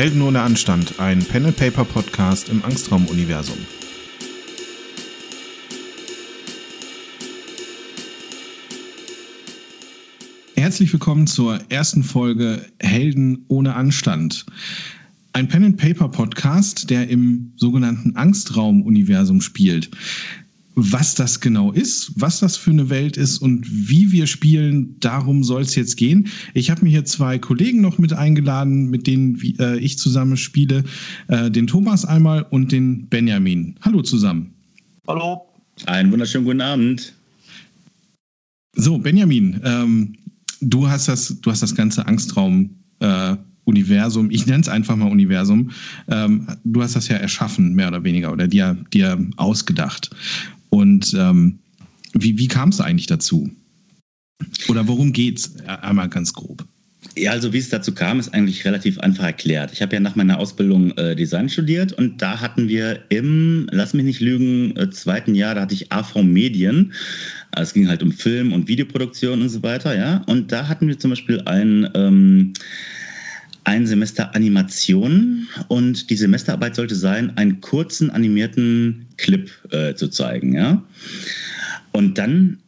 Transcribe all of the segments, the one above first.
Helden ohne Anstand, ein Pen Paper Podcast im Angstraum-Universum. Herzlich willkommen zur ersten Folge Helden ohne Anstand. Ein Pen Paper Podcast, der im sogenannten Angstraum-Universum spielt was das genau ist, was das für eine Welt ist und wie wir spielen, darum soll es jetzt gehen. Ich habe mir hier zwei Kollegen noch mit eingeladen, mit denen äh, ich zusammen spiele. Äh, den Thomas einmal und den Benjamin. Hallo zusammen. Hallo. Einen wunderschönen guten Abend. So, Benjamin, ähm, du, hast das, du hast das ganze Angstraum. Äh, Universum, ich nenne es einfach mal Universum, ähm, du hast das ja erschaffen, mehr oder weniger, oder dir, dir ausgedacht. Und ähm, wie, wie kam es eigentlich dazu? Oder worum geht's? Einmal ganz grob. Ja, also wie es dazu kam, ist eigentlich relativ einfach erklärt. Ich habe ja nach meiner Ausbildung äh, Design studiert und da hatten wir im, lass mich nicht lügen, äh, zweiten Jahr, da hatte ich AV Medien. Also es ging halt um Film und Videoproduktion und so weiter, ja. Und da hatten wir zum Beispiel ein ähm, ein Semester Animation und die Semesterarbeit sollte sein, einen kurzen animierten Clip äh, zu zeigen. Ja? Und dann,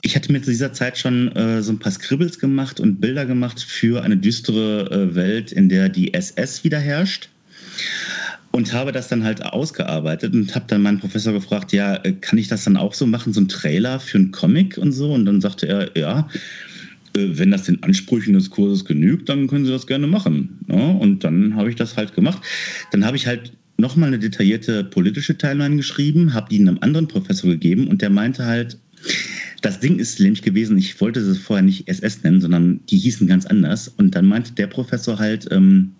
ich hatte mir zu dieser Zeit schon äh, so ein paar Scribbles gemacht und Bilder gemacht für eine düstere äh, Welt, in der die SS wieder herrscht. Und habe das dann halt ausgearbeitet und habe dann meinen Professor gefragt, ja, äh, kann ich das dann auch so machen, so ein Trailer für einen Comic und so? Und dann sagte er, ja, wenn das den Ansprüchen des Kurses genügt, dann können Sie das gerne machen. Ja, und dann habe ich das halt gemacht. Dann habe ich halt nochmal eine detaillierte politische Timeline geschrieben, habe die einem anderen Professor gegeben und der meinte halt, das Ding ist nämlich gewesen, ich wollte es vorher nicht SS nennen, sondern die hießen ganz anders. Und dann meinte der Professor halt, ähm,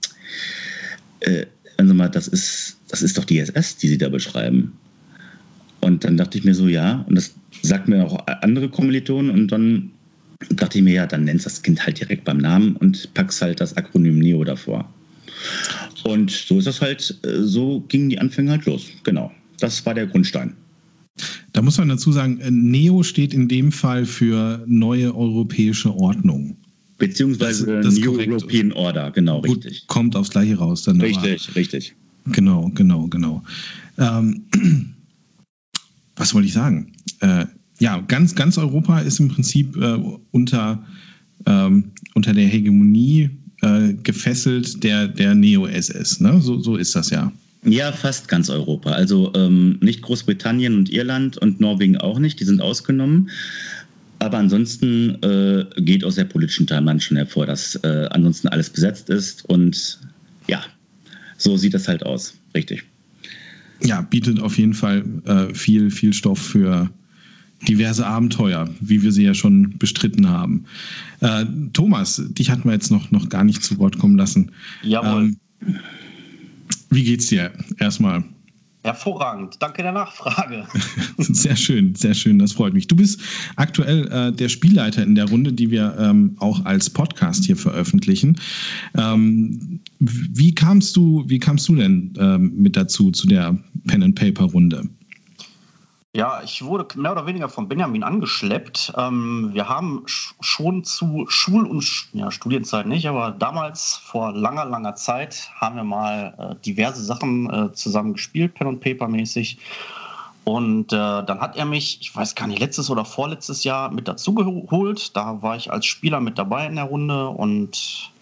äh, also mal, das ist, das ist doch die SS, die Sie da beschreiben. Und dann dachte ich mir so, ja, und das sagt mir auch andere Kommilitonen und dann dachte ich mir, ja, dann nennst das Kind halt direkt beim Namen und packst halt das Akronym NEO davor. Und so ist das halt, äh, so gingen die Anfänge halt los. Genau. Das war der Grundstein. Da muss man dazu sagen, äh, NEO steht in dem Fall für neue europäische Ordnung. Beziehungsweise das, das New European Order, genau, Gut, richtig. Kommt aufs Gleiche raus. Dann richtig, aber. richtig. Genau, genau, genau. Ähm, was wollte ich sagen? Äh, ja, ganz, ganz Europa ist im Prinzip äh, unter, ähm, unter der Hegemonie äh, gefesselt der, der Neo-SS. Ne? So, so ist das ja. Ja, fast ganz Europa. Also ähm, nicht Großbritannien und Irland und Norwegen auch nicht, die sind ausgenommen. Aber ansonsten äh, geht aus der politischen Timeline schon hervor, dass äh, ansonsten alles besetzt ist. Und ja, so sieht das halt aus. Richtig. Ja, bietet auf jeden Fall äh, viel, viel Stoff für, diverse Abenteuer, wie wir sie ja schon bestritten haben. Äh, Thomas, dich hatten wir jetzt noch, noch gar nicht zu Wort kommen lassen. Jawohl. Ähm, wie geht's dir erstmal? Hervorragend, danke der Nachfrage. sehr schön, sehr schön, das freut mich. Du bist aktuell äh, der Spielleiter in der Runde, die wir ähm, auch als Podcast hier veröffentlichen. Ähm, wie kamst du, wie kamst du denn ähm, mit dazu zu der Pen and Paper Runde? Ja, ich wurde mehr oder weniger von Benjamin angeschleppt. Ähm, wir haben schon zu Schul- und ja, Studienzeit nicht, aber damals vor langer, langer Zeit haben wir mal äh, diverse Sachen äh, zusammen gespielt, Pen und Paper mäßig. Und äh, dann hat er mich, ich weiß gar nicht, letztes oder vorletztes Jahr mit dazugeholt. Da war ich als Spieler mit dabei in der Runde und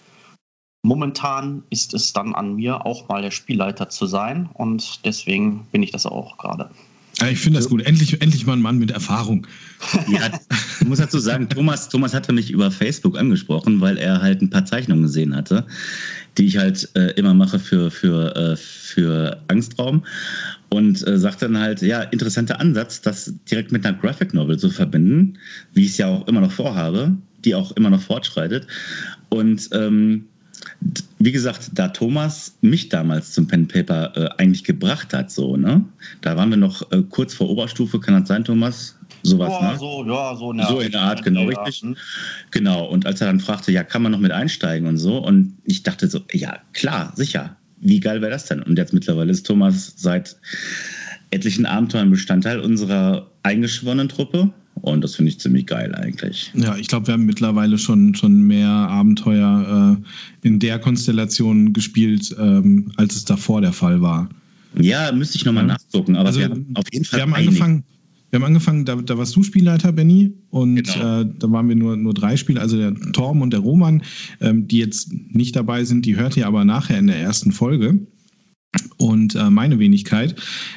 momentan ist es dann an mir, auch mal der Spielleiter zu sein. Und deswegen bin ich das auch gerade. Ja, ich finde das gut. Endlich, endlich mal ein Mann mit Erfahrung. Ja, ich muss dazu sagen, Thomas, Thomas hatte mich über Facebook angesprochen, weil er halt ein paar Zeichnungen gesehen hatte, die ich halt äh, immer mache für, für, äh, für Angstraum. Und äh, sagt dann halt, ja, interessanter Ansatz, das direkt mit einer Graphic Novel zu verbinden, wie ich es ja auch immer noch vorhabe, die auch immer noch fortschreitet. Und ähm, wie gesagt, da Thomas mich damals zum Pen Paper äh, eigentlich gebracht hat, so, ne? Da waren wir noch äh, kurz vor Oberstufe, kann das sein, Thomas? Sowas, ja, ne? So, ja, so, eine so in der Art, genau, ja. richtig. Hm. Genau, und als er dann fragte, ja, kann man noch mit einsteigen und so, und ich dachte so, ja, klar, sicher. Wie geil wäre das denn? Und jetzt mittlerweile ist Thomas seit etlichen Abenteuern Bestandteil unserer eingeschworenen Truppe Und das finde ich ziemlich geil eigentlich. Ja, ich glaube, wir haben mittlerweile schon, schon mehr Abenteuer äh, in der Konstellation gespielt, ähm, als es davor der Fall war. Ja, müsste ich nochmal ja. nachgucken, aber also, wir haben auf jeden Fall. Wir haben angefangen. Wir haben angefangen, da, da warst du Spielleiter, Benny, und genau. äh, da waren wir nur, nur drei Spieler, also der Torben und der Roman, ähm, die jetzt nicht dabei sind, die hört ihr aber nachher in der ersten Folge und äh, meine Wenigkeit.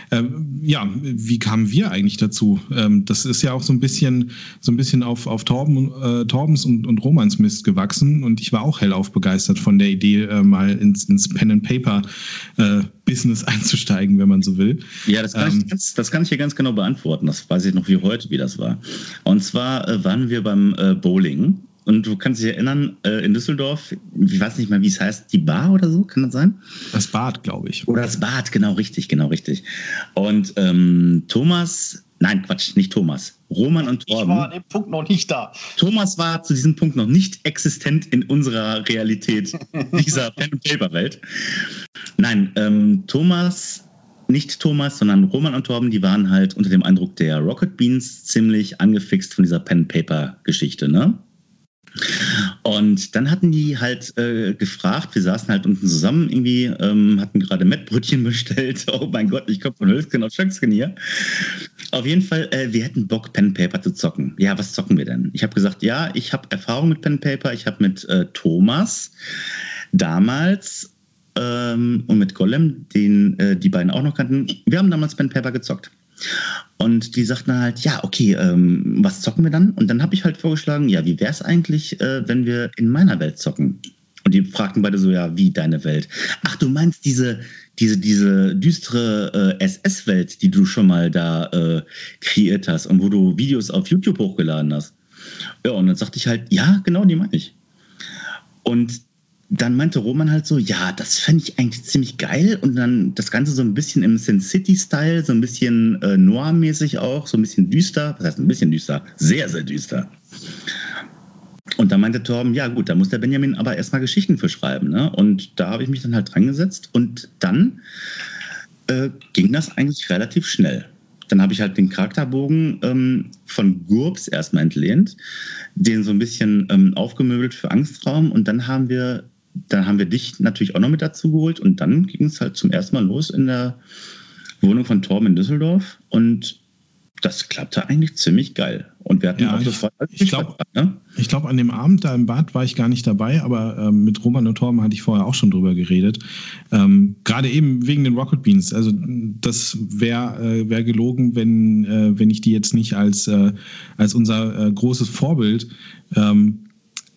Äh, ja, wie kamen wir eigentlich dazu? Ähm, das ist ja auch so ein bisschen, so ein bisschen auf, auf Torben, äh, Torbens und, und Romans Mist gewachsen und ich war auch hellauf begeistert von der Idee, äh, mal ins, ins Pen and Paper äh, Business einzusteigen, wenn man so will. Ja, das kann, ähm, ich, ganz, das kann ich hier ganz genau beantworten. Das weiß ich noch wie heute, wie das war. Und zwar äh, waren wir beim Bowling und du kannst dich erinnern, äh, in Düsseldorf, ich weiß nicht mal, wie es heißt, die Bar oder so, kann das sein? Das Bad, glaube ich. Oder das Bad, genau richtig, genau richtig. Und ähm, Thomas, nein, Quatsch, nicht Thomas, Roman und Torben. Ich war an dem Punkt noch nicht da. Thomas war zu diesem Punkt noch nicht existent in unserer Realität, dieser Pen-and-Paper-Welt. Nein, ähm, Thomas nicht Thomas, sondern Roman und Torben, die waren halt unter dem Eindruck der Rocket Beans ziemlich angefixt von dieser Pen-Paper-Geschichte, ne? Und dann hatten die halt äh, gefragt, wir saßen halt unten zusammen irgendwie, ähm, hatten gerade Mettbrötchen bestellt. Oh mein Gott, ich komme von Hölzchen auf Schöcksken hier. Auf jeden Fall, äh, wir hätten Bock, Pen Paper zu zocken. Ja, was zocken wir denn? Ich habe gesagt, ja, ich habe Erfahrung mit Pen Paper. Ich habe mit äh, Thomas damals ähm, und mit Golem, den äh, die beiden auch noch kannten, wir haben damals Pen Paper gezockt. Und die sagten halt, ja, okay, ähm, was zocken wir dann? Und dann habe ich halt vorgeschlagen, ja, wie wäre es eigentlich, äh, wenn wir in meiner Welt zocken? Und die fragten beide so, ja, wie deine Welt? Ach, du meinst diese, diese, diese düstere äh, SS-Welt, die du schon mal da äh, kreiert hast und wo du Videos auf YouTube hochgeladen hast. Ja, und dann sagte ich halt, ja, genau, die meine ich. Und dann meinte Roman halt so, ja, das fände ich eigentlich ziemlich geil. Und dann das Ganze so ein bisschen im Sin City-Style, so ein bisschen äh, noir-mäßig auch, so ein bisschen düster. Was heißt ein bisschen düster? Sehr, sehr düster. Und dann meinte Torben, ja gut, da muss der Benjamin aber erstmal Geschichten für schreiben. Ne? Und da habe ich mich dann halt dran gesetzt und dann äh, ging das eigentlich relativ schnell. Dann habe ich halt den Charakterbogen ähm, von Gurbs erstmal entlehnt, den so ein bisschen ähm, aufgemöbelt für Angstraum und dann haben wir dann haben wir dich natürlich auch noch mit dazu geholt und dann ging es halt zum ersten Mal los in der Wohnung von Torben in Düsseldorf und das klappte eigentlich ziemlich geil. Und wir hatten ja, auch ich, sofort. Ich glaube, ne? glaub, an dem Abend da im Bad war ich gar nicht dabei, aber ähm, mit Roman und Torben hatte ich vorher auch schon drüber geredet. Ähm, Gerade eben wegen den Rocket Beans. Also, das wäre äh, wär gelogen, wenn, äh, wenn ich die jetzt nicht als, äh, als unser äh, großes Vorbild ähm,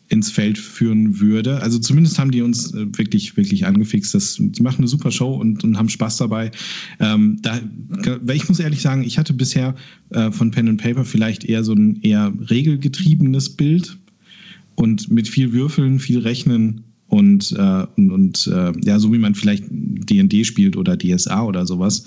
ins Feld führen würde. Also zumindest haben die uns äh, wirklich, wirklich angefixt. Das, die machen eine super Show und, und haben Spaß dabei. Ähm, da, ich muss ehrlich sagen, ich hatte bisher äh, von Pen and Paper vielleicht eher so ein eher regelgetriebenes Bild und mit viel Würfeln, viel Rechnen und, äh, und, und äh, ja, so wie man vielleicht DD spielt oder DSA oder sowas.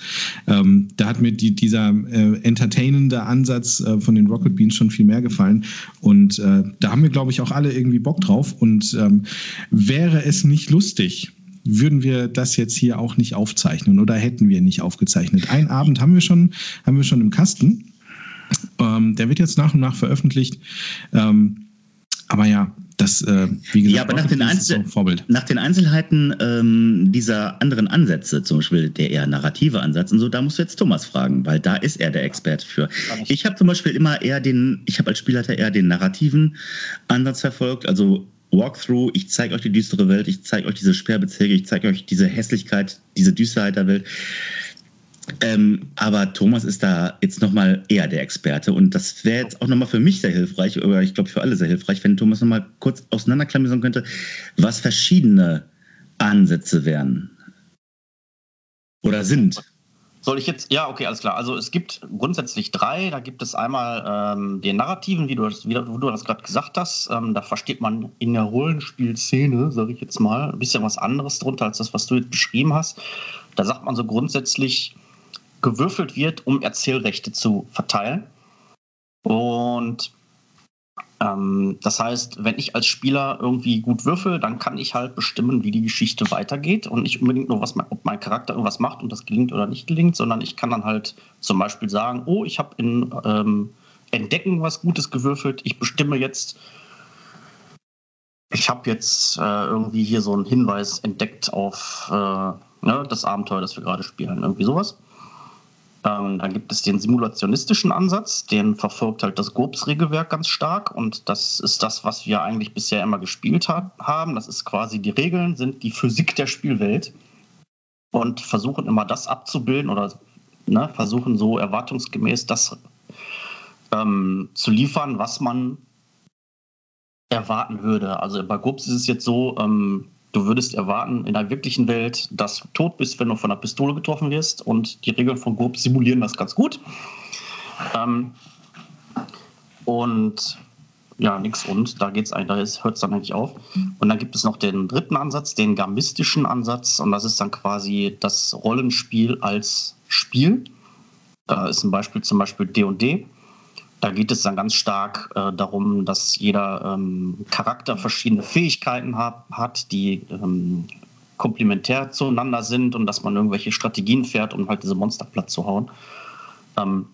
Ähm, da hat mir die, dieser äh, entertainende Ansatz äh, von den Rocket Beans schon viel mehr gefallen. Und äh, da haben wir, glaube ich, auch alle irgendwie Bock drauf. Und ähm, wäre es nicht lustig, würden wir das jetzt hier auch nicht aufzeichnen oder hätten wir nicht aufgezeichnet. Ein Abend haben wir schon, haben wir schon im Kasten. Ähm, der wird jetzt nach und nach veröffentlicht. Ähm, aber ja, das, äh, wie gesagt, ja, aber nach den, Einzel nach den, Einzelheiten ähm, dieser anderen Ansätze, zum Beispiel der eher narrative Ansatz und so, da musst du jetzt Thomas fragen, weil da ist er der Experte für. Ich habe zum Beispiel immer eher den, ich habe als Spielleiter eher den narrativen Ansatz verfolgt, also Walkthrough, ich zeige euch die düstere Welt, ich zeige euch diese Sperrbezirke, ich zeige euch diese Hässlichkeit, diese Düsterheit der Welt. Ähm, aber Thomas ist da jetzt nochmal eher der Experte und das wäre jetzt auch nochmal für mich sehr hilfreich, oder ich glaube für alle sehr hilfreich, wenn Thomas nochmal kurz auseinanderklamüsern könnte, was verschiedene Ansätze wären oder sind. Soll ich jetzt, ja, okay, alles klar. Also es gibt grundsätzlich drei. Da gibt es einmal ähm, den Narrativen, wie du das, wie du das gerade gesagt hast. Ähm, da versteht man in der Rollenspielszene, sage ich jetzt mal, ein bisschen was anderes drunter als das, was du jetzt beschrieben hast. Da sagt man so grundsätzlich, gewürfelt wird, um Erzählrechte zu verteilen. Und ähm, das heißt, wenn ich als Spieler irgendwie gut würfel, dann kann ich halt bestimmen, wie die Geschichte weitergeht und nicht unbedingt nur, was mein, ob mein Charakter irgendwas macht und das gelingt oder nicht gelingt, sondern ich kann dann halt zum Beispiel sagen, oh, ich habe in ähm, entdecken was Gutes gewürfelt. Ich bestimme jetzt, ich habe jetzt äh, irgendwie hier so einen Hinweis entdeckt auf äh, ne, das Abenteuer, das wir gerade spielen. Irgendwie sowas. Ähm, dann gibt es den simulationistischen Ansatz, den verfolgt halt das GURPS-Regelwerk ganz stark und das ist das, was wir eigentlich bisher immer gespielt ha haben. Das ist quasi die Regeln, sind die Physik der Spielwelt und versuchen immer das abzubilden oder ne, versuchen so erwartungsgemäß das ähm, zu liefern, was man erwarten würde. Also bei GURPS ist es jetzt so, ähm, du würdest erwarten in der wirklichen Welt, dass du tot bist, wenn du von einer Pistole getroffen wirst und die Regeln von GURPS simulieren das ganz gut. Ähm, und ja, nix und. Da geht's eigentlich, da hört es dann eigentlich auf. Und dann gibt es noch den dritten Ansatz, den gamistischen Ansatz. Und das ist dann quasi das Rollenspiel als Spiel. Da ist ein Beispiel zum Beispiel D&D. Da geht es dann ganz stark äh, darum, dass jeder ähm, Charakter verschiedene Fähigkeiten hat, hat die ähm, komplementär zueinander sind und dass man irgendwelche Strategien fährt, um halt diese Monster platt zu hauen. Ähm,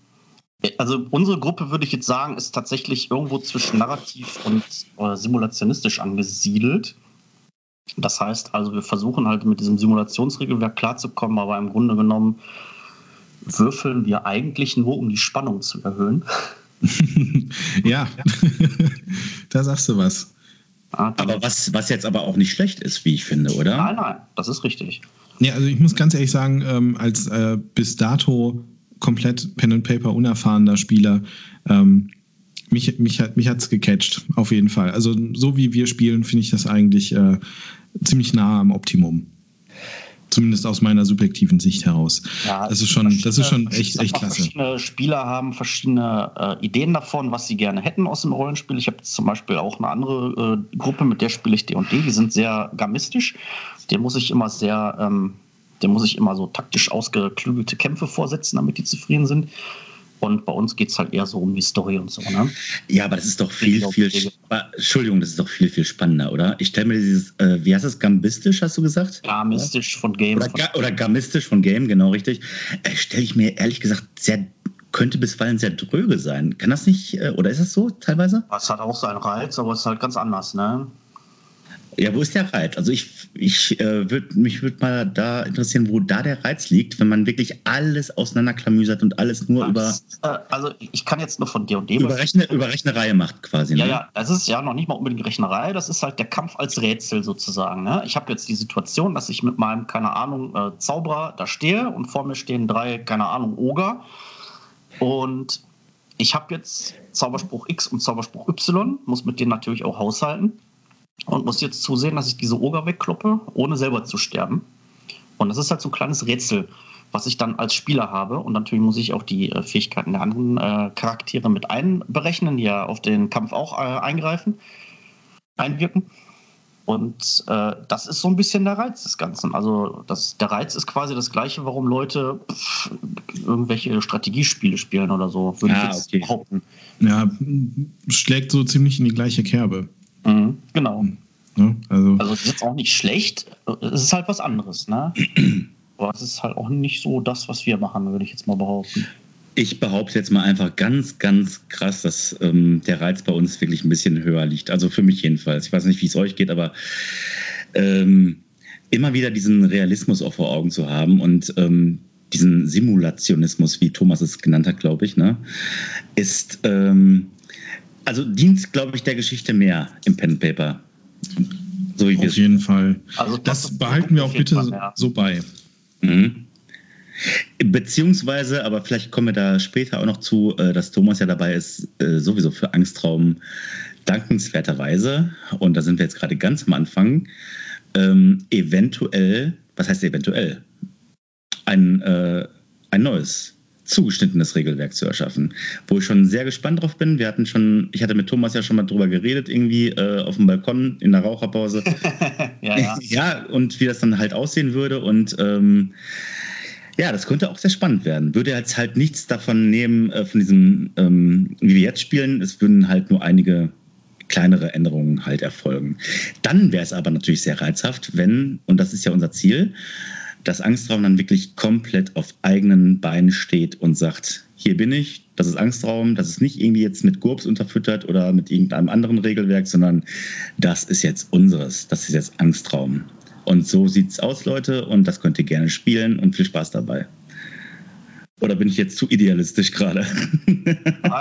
also unsere Gruppe, würde ich jetzt sagen, ist tatsächlich irgendwo zwischen narrativ und äh, simulationistisch angesiedelt. Das heißt also, wir versuchen halt mit diesem Simulationsregelwerk klarzukommen, aber im Grunde genommen würfeln wir eigentlich nur, um die Spannung zu erhöhen. ja, da sagst du was. Aber was, was jetzt aber auch nicht schlecht ist, wie ich finde, oder? Nein, nein, das ist richtig. Ja, also ich muss ganz ehrlich sagen, ähm, als äh, bis dato komplett Pen and Paper unerfahrener Spieler, ähm, mich, mich, hat mich hat's gecatcht, auf jeden Fall. Also so wie wir spielen, finde ich das eigentlich äh, ziemlich nah am Optimum. Zumindest aus meiner subjektiven Sicht heraus. Ja, das ist schon, das ist schon echt, echt klasse. Verschiedene Spieler haben verschiedene äh, Ideen davon, was sie gerne hätten aus dem Rollenspiel. Ich habe zum Beispiel auch eine andere äh, Gruppe, mit der spiele ich D&D. Die sind sehr gamistisch. Den muss ich immer sehr, ähm, dem muss ich immer so taktisch ausgeklügelte Kämpfe vorsetzen, damit die zufrieden sind. Und bei uns geht es halt eher so um die Story und so. Ne? Ja, aber das ist doch viel, viel. Entschuldigung, das ist doch viel, viel spannender, oder? Ich stelle mir dieses, äh, wie heißt das, gambistisch, hast du gesagt? Gamistisch von Game. Oder, ga, oder gamistisch von Game, genau richtig. Äh, stelle ich mir ehrlich gesagt sehr könnte bisweilen sehr dröge sein. Kann das nicht, äh, oder ist das so teilweise? Es hat auch seinen Reiz, aber es ist halt ganz anders, ne? Ja, wo ist der Reiz? Also ich, ich äh, würd, mich würde mal da interessieren, wo da der Reiz liegt, wenn man wirklich alles auseinanderklamüsert und alles nur das, über. Äh, also ich kann jetzt nur von dir und dem. Über, Rechne, über Rechnerei macht quasi. Ja, ne? ja, das ist ja noch nicht mal unbedingt Rechnerei, das ist halt der Kampf als Rätsel sozusagen. Ne? Ich habe jetzt die Situation, dass ich mit meinem, keine Ahnung, äh, Zauberer da stehe und vor mir stehen drei, keine Ahnung, Oger. Und ich habe jetzt Zauberspruch X und Zauberspruch Y, muss mit denen natürlich auch haushalten und muss jetzt zusehen, dass ich diese Oger wegkloppe, ohne selber zu sterben. Und das ist halt so ein kleines Rätsel, was ich dann als Spieler habe. Und natürlich muss ich auch die äh, Fähigkeiten der anderen äh, Charaktere mit einberechnen, die ja auf den Kampf auch äh, eingreifen, einwirken. Und äh, das ist so ein bisschen der Reiz des Ganzen. Also das, der Reiz ist quasi das gleiche, warum Leute pff, irgendwelche Strategiespiele spielen oder so, würde ah, ich jetzt okay. behaupten. Ja, schlägt so ziemlich in die gleiche Kerbe. Mhm, genau. Ja, also, also es ist jetzt auch nicht schlecht, es ist halt was anderes, ne? Aber es ist halt auch nicht so das, was wir machen, würde ich jetzt mal behaupten. Ich behaupte jetzt mal einfach ganz, ganz krass, dass ähm, der Reiz bei uns wirklich ein bisschen höher liegt. Also für mich jedenfalls. Ich weiß nicht, wie es euch geht, aber ähm, immer wieder diesen Realismus auch vor Augen zu haben und ähm, diesen Simulationismus, wie Thomas es genannt hat, glaube ich, ne, ist ähm, also dient, glaube ich, der Geschichte mehr im Pen Paper. So wie Auf jeden Fall. Also das, das behalten wir auch bitte Fall, ja. so bei. Mhm. Beziehungsweise, aber vielleicht kommen wir da später auch noch zu, äh, dass Thomas ja dabei ist, äh, sowieso für Angstraum dankenswerterweise, und da sind wir jetzt gerade ganz am Anfang, ähm, eventuell, was heißt eventuell, ein, äh, ein neues zugeschnittenes Regelwerk zu erschaffen, wo ich schon sehr gespannt drauf bin. Wir hatten schon, ich hatte mit Thomas ja schon mal drüber geredet, irgendwie äh, auf dem Balkon in der Raucherpause. ja, ja. ja, und wie das dann halt aussehen würde und ähm, ja, das könnte auch sehr spannend werden. Würde jetzt halt nichts davon nehmen, äh, von diesem, ähm, wie wir jetzt spielen. Es würden halt nur einige kleinere Änderungen halt erfolgen. Dann wäre es aber natürlich sehr reizhaft, wenn, und das ist ja unser Ziel, dass Angstraum dann wirklich komplett auf eigenen Beinen steht und sagt, hier bin ich, das ist Angstraum, das ist nicht irgendwie jetzt mit GURPS unterfüttert oder mit irgendeinem anderen Regelwerk, sondern das ist jetzt unseres, das ist jetzt Angstraum. Und so sieht es aus, Leute, und das könnt ihr gerne spielen und viel Spaß dabei. Oder bin ich jetzt zu idealistisch gerade?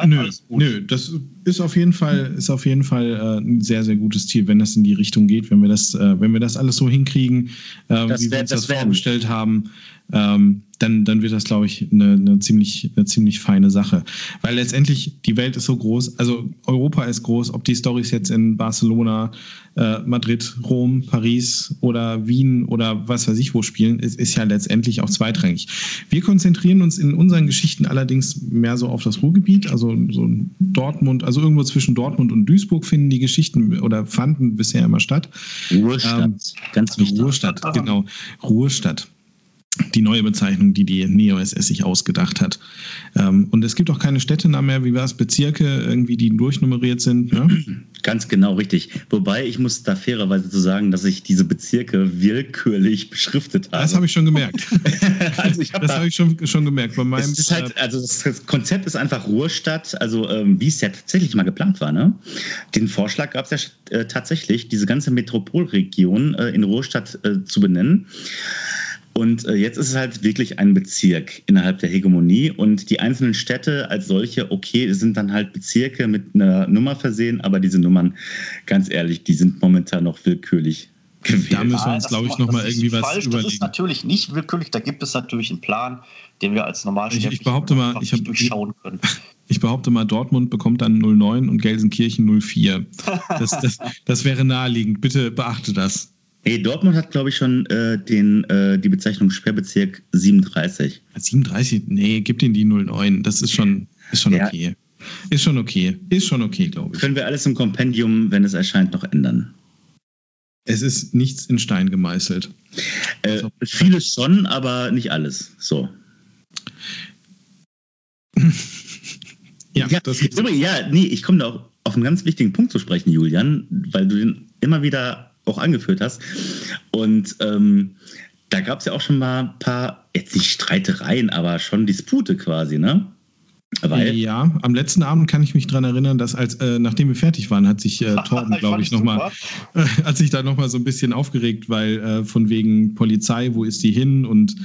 nö, nö, das ist auf jeden Fall, ist auf jeden Fall äh, ein sehr, sehr gutes Ziel, wenn das in die Richtung geht, wenn wir das, äh, wenn wir das alles so hinkriegen, äh, wie wir uns das, das vorgestellt haben ähm, dann, dann wird das, glaube ich, eine, eine, ziemlich, eine ziemlich feine Sache. Weil letztendlich die Welt ist so groß, also Europa ist groß, ob die Stories jetzt in Barcelona, äh, Madrid, Rom, Paris oder Wien oder was weiß ich wo spielen, ist, ist ja letztendlich auch zweitrangig. Wir konzentrieren uns in unseren Geschichten allerdings mehr so auf das Ruhrgebiet, also so Dortmund, also irgendwo zwischen Dortmund und Duisburg finden die Geschichten oder fanden bisher immer statt. Ruhrstadt, ähm, ganz wichtig. Ruhrstadt, genau. Ruhrstadt die neue Bezeichnung, die die NeoSS sich ausgedacht hat. Ähm, und es gibt auch keine Städtenamen mehr, wie war es, Bezirke, irgendwie, die durchnummeriert sind. Ne? Ganz genau, richtig. Wobei ich muss da fairerweise zu sagen, dass ich diese Bezirke willkürlich beschriftet habe. Das habe ich schon gemerkt. also ich hab das habe ich schon, schon gemerkt. Bei meinem, ist halt, also das Konzept ist einfach Ruhrstadt, also ähm, wie es ja tatsächlich mal geplant war. Ne? Den Vorschlag gab es ja äh, tatsächlich, diese ganze Metropolregion äh, in Ruhrstadt äh, zu benennen. Und äh, jetzt ist es halt wirklich ein Bezirk innerhalb der Hegemonie und die einzelnen Städte als solche, okay, sind dann halt Bezirke mit einer Nummer versehen, aber diese Nummern, ganz ehrlich, die sind momentan noch willkürlich gewählt. Da müssen wir uns, glaube ich, nochmal irgendwie was falsch. überlegen. Das ist natürlich nicht willkürlich, da gibt es natürlich einen Plan, den wir als Normalsterbliche ich, ich behaupte mal, ich hab, durchschauen können. Ich behaupte mal, Dortmund bekommt dann 09 und Gelsenkirchen 04. Das, das, das wäre naheliegend. Bitte beachte das. Nee, Dortmund hat, glaube ich, schon äh, den, äh, die Bezeichnung Sperrbezirk 37. 37? Nee, gib den die 09. Das ist schon, ist schon ja. okay. Ist schon okay. Ist schon okay, glaube ich. Können wir alles im Kompendium, wenn es erscheint, noch ändern? Es ist nichts in Stein gemeißelt. Äh, vieles schon, aber nicht alles. So. ja, ja, das ja, nee, ich komme da auch auf einen ganz wichtigen Punkt zu sprechen, Julian, weil du den immer wieder auch angeführt hast. Und ähm, da gab es ja auch schon mal ein paar, jetzt nicht Streitereien, aber schon Dispute quasi, ne? Weil ja, am letzten Abend kann ich mich daran erinnern, dass als äh, nachdem wir fertig waren, hat sich äh, Torben, glaube ich, nochmal, äh, hat sich da nochmal so ein bisschen aufgeregt, weil äh, von wegen Polizei, wo ist die hin? Und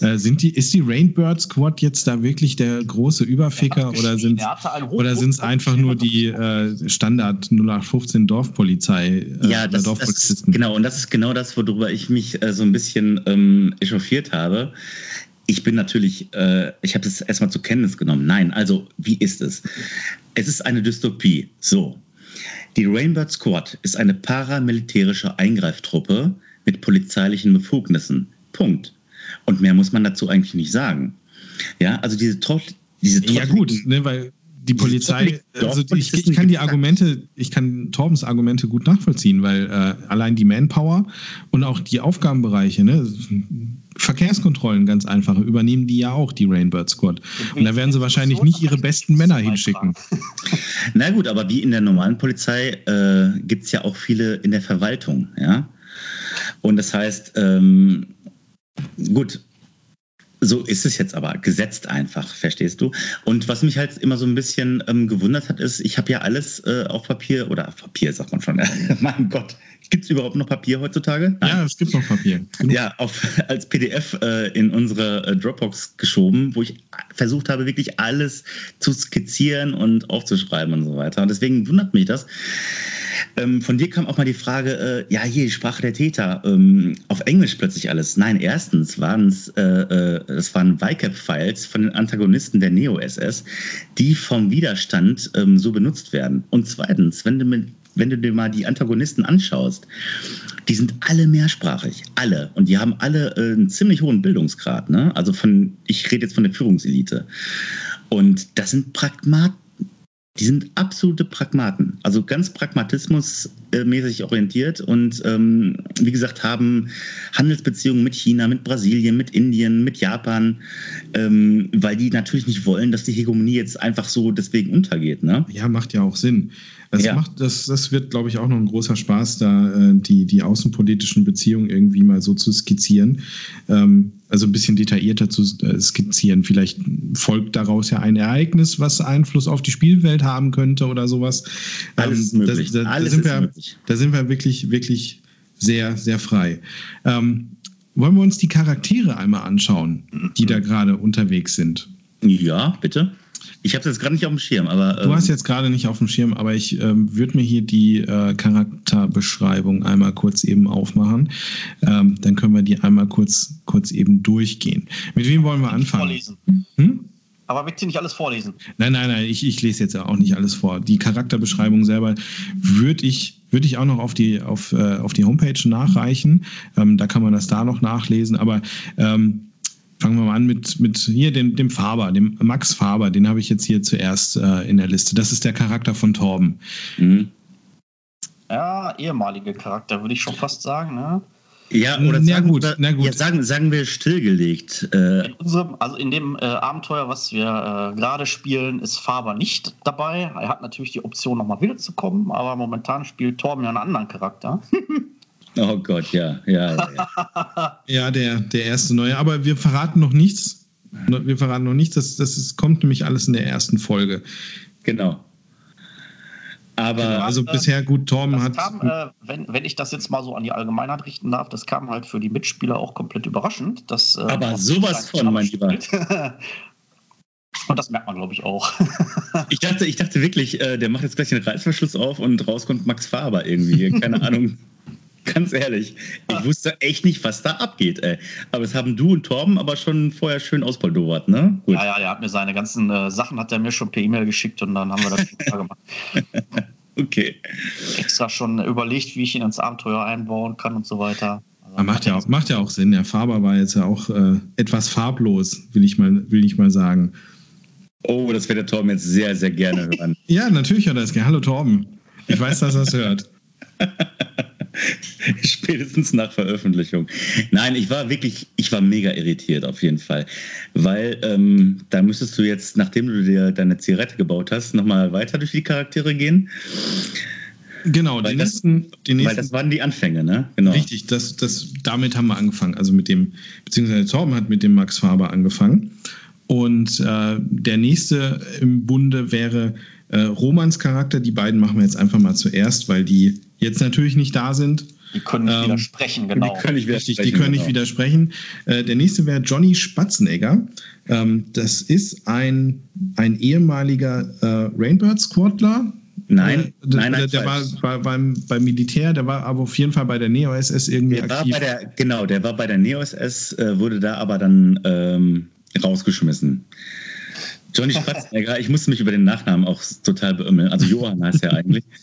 äh, sind die, ist die Rainbird Squad jetzt da wirklich der große Überficker oder sind oder sind es einfach nur die äh, Standard 0815 Dorfpolizei? Äh, ja, das, das genau und das ist genau das, worüber ich mich so ein bisschen ähm, echauffiert habe ich bin natürlich, äh, ich habe das erstmal zur Kenntnis genommen. Nein, also wie ist es? Es ist eine Dystopie. So. Die Rainbird Squad ist eine paramilitärische Eingreiftruppe mit polizeilichen Befugnissen. Punkt. Und mehr muss man dazu eigentlich nicht sagen. Ja, also diese Trottel. Diese ja gut, ne, weil die Polizei, also ich, ich, kann die Argumente, ich kann Torbens Argumente gut nachvollziehen, weil äh, allein die Manpower und auch die Aufgabenbereiche, ne, Verkehrskontrollen ganz einfach, übernehmen die ja auch, die Rainbird Squad. Und da werden sie wahrscheinlich nicht ihre besten Männer hinschicken. Na gut, aber wie in der normalen Polizei äh, gibt es ja auch viele in der Verwaltung, ja. Und das heißt, ähm, gut, so ist es jetzt aber, gesetzt einfach, verstehst du? Und was mich halt immer so ein bisschen ähm, gewundert hat, ist, ich habe ja alles äh, auf Papier, oder auf Papier sagt man schon, mein Gott, gibt es überhaupt noch Papier heutzutage? Nein. Ja, es gibt noch Papier. Genug. Ja, auf, als PDF äh, in unsere äh, Dropbox geschoben, wo ich versucht habe, wirklich alles zu skizzieren und aufzuschreiben und so weiter. Und deswegen wundert mich das. Ähm, von dir kam auch mal die Frage, äh, ja, hier die Sprache der Täter, ähm, auf Englisch plötzlich alles. Nein, erstens waren es, äh, äh, das waren YCAP-Files von den Antagonisten der Neo-SS, die vom Widerstand ähm, so benutzt werden. Und zweitens, wenn du, mit, wenn du dir mal die Antagonisten anschaust, die sind alle mehrsprachig, alle. Und die haben alle äh, einen ziemlich hohen Bildungsgrad. Ne? Also von, ich rede jetzt von der Führungselite. Und das sind Pragmaten die sind absolute Pragmaten. Also ganz pragmatismusmäßig orientiert und ähm, wie gesagt, haben Handelsbeziehungen mit China, mit Brasilien, mit Indien, mit Japan, ähm, weil die natürlich nicht wollen, dass die Hegemonie jetzt einfach so deswegen untergeht. Ne? Ja, macht ja auch Sinn. Das, ja. macht, das, das wird, glaube ich, auch noch ein großer Spaß, da äh, die, die außenpolitischen Beziehungen irgendwie mal so zu skizzieren. Ähm, also ein bisschen detaillierter zu äh, skizzieren. Vielleicht folgt daraus ja ein Ereignis, was Einfluss auf die Spielwelt haben könnte oder sowas. Alles ähm, möglich. Da, da, Alles da sind wir, möglich. Da sind wir wirklich, wirklich sehr, sehr frei. Ähm, wollen wir uns die Charaktere einmal anschauen, die da gerade unterwegs sind? Ja, bitte. Ich habe es jetzt gerade nicht auf dem Schirm, aber. Ähm, du hast jetzt gerade nicht auf dem Schirm, aber ich ähm, würde mir hier die äh, Charakterbeschreibung einmal kurz eben aufmachen. Ähm, dann können wir die einmal kurz, kurz eben durchgehen. Mit wem wollen wir anfangen? Vorlesen. Hm? Aber bitte nicht alles vorlesen. Nein, nein, nein, ich, ich lese jetzt auch nicht alles vor. Die Charakterbeschreibung selber würde ich, würd ich auch noch auf die, auf, äh, auf die Homepage nachreichen. Ähm, da kann man das da noch nachlesen. Aber ähm, Fangen wir mal an mit, mit hier dem, dem Faber, dem Max Faber, den habe ich jetzt hier zuerst äh, in der Liste. Das ist der Charakter von Torben. Mhm. Ja, ehemalige Charakter, würde ich schon fast sagen. Ne? Ja, oder na sagen, gut, na gut. Ja, sagen, sagen wir stillgelegt. Äh. In unserem, also in dem äh, Abenteuer, was wir äh, gerade spielen, ist Faber nicht dabei. Er hat natürlich die Option, nochmal wiederzukommen, aber momentan spielt Torben ja einen anderen Charakter. Oh Gott, ja, ja. Ja, ja der, der erste neue. Aber wir verraten noch nichts. Wir verraten noch nichts. Das, das ist, kommt nämlich alles in der ersten Folge. Genau. Aber genau, also äh, bisher gut, Torben hat. Kam, äh, wenn, wenn ich das jetzt mal so an die Allgemeinheit richten darf, das kam halt für die Mitspieler auch komplett überraschend. Dass, äh, Aber sowas von, mein Lieber. Und das merkt man, glaube ich, auch. ich, dachte, ich dachte wirklich, äh, der macht jetzt gleich den Reißverschluss auf und raus kommt Max Faber irgendwie. Keine Ahnung. Ganz ehrlich, ich wusste echt nicht, was da abgeht, ey. Aber es haben du und Torben aber schon vorher schön auspoldowert, ne? Gut. Ja, ja, der hat mir seine ganzen äh, Sachen, hat er mir schon per E-Mail geschickt und dann haben wir das schon gemacht. okay. Extra schon überlegt, wie ich ihn ins Abenteuer einbauen kann und so weiter. Also macht, ja auch, macht ja auch Sinn. Der Faber war jetzt ja auch äh, etwas farblos, will ich mal, will ich mal sagen. Oh, das wird der Torben jetzt sehr, sehr gerne hören. ja, natürlich hört er es gerne. Hallo Torben. Ich weiß, dass er es hört. Spätestens nach Veröffentlichung. Nein, ich war wirklich, ich war mega irritiert auf jeden Fall. Weil ähm, da müsstest du jetzt, nachdem du dir deine Zigarette gebaut hast, nochmal weiter durch die Charaktere gehen. Genau, weil die, das, nächsten, die nächsten. Weil das waren die Anfänge, ne? Genau. Richtig, das, das, damit haben wir angefangen. Also mit dem, beziehungsweise Torben hat mit dem Max Faber angefangen. Und äh, der nächste im Bunde wäre äh, Romans Charakter. Die beiden machen wir jetzt einfach mal zuerst, weil die jetzt natürlich nicht da sind. Die können nicht ähm, widersprechen, genau. Die können nicht widersprechen. Die können nicht genau. widersprechen. Äh, der nächste wäre Johnny Spatzenegger. Ähm, das ist ein, ein ehemaliger äh, Rainbird-Squadler. Nein, äh, nein, nein, der, der war, war beim, beim Militär, der war aber auf jeden Fall bei der Neo-SS irgendwie der aktiv. War bei der, genau, der war bei der Neo-SS, äh, wurde da aber dann ähm, rausgeschmissen. Johnny Spatzenegger, ich musste mich über den Nachnamen auch total beümmeln. Also Johann heißt er eigentlich.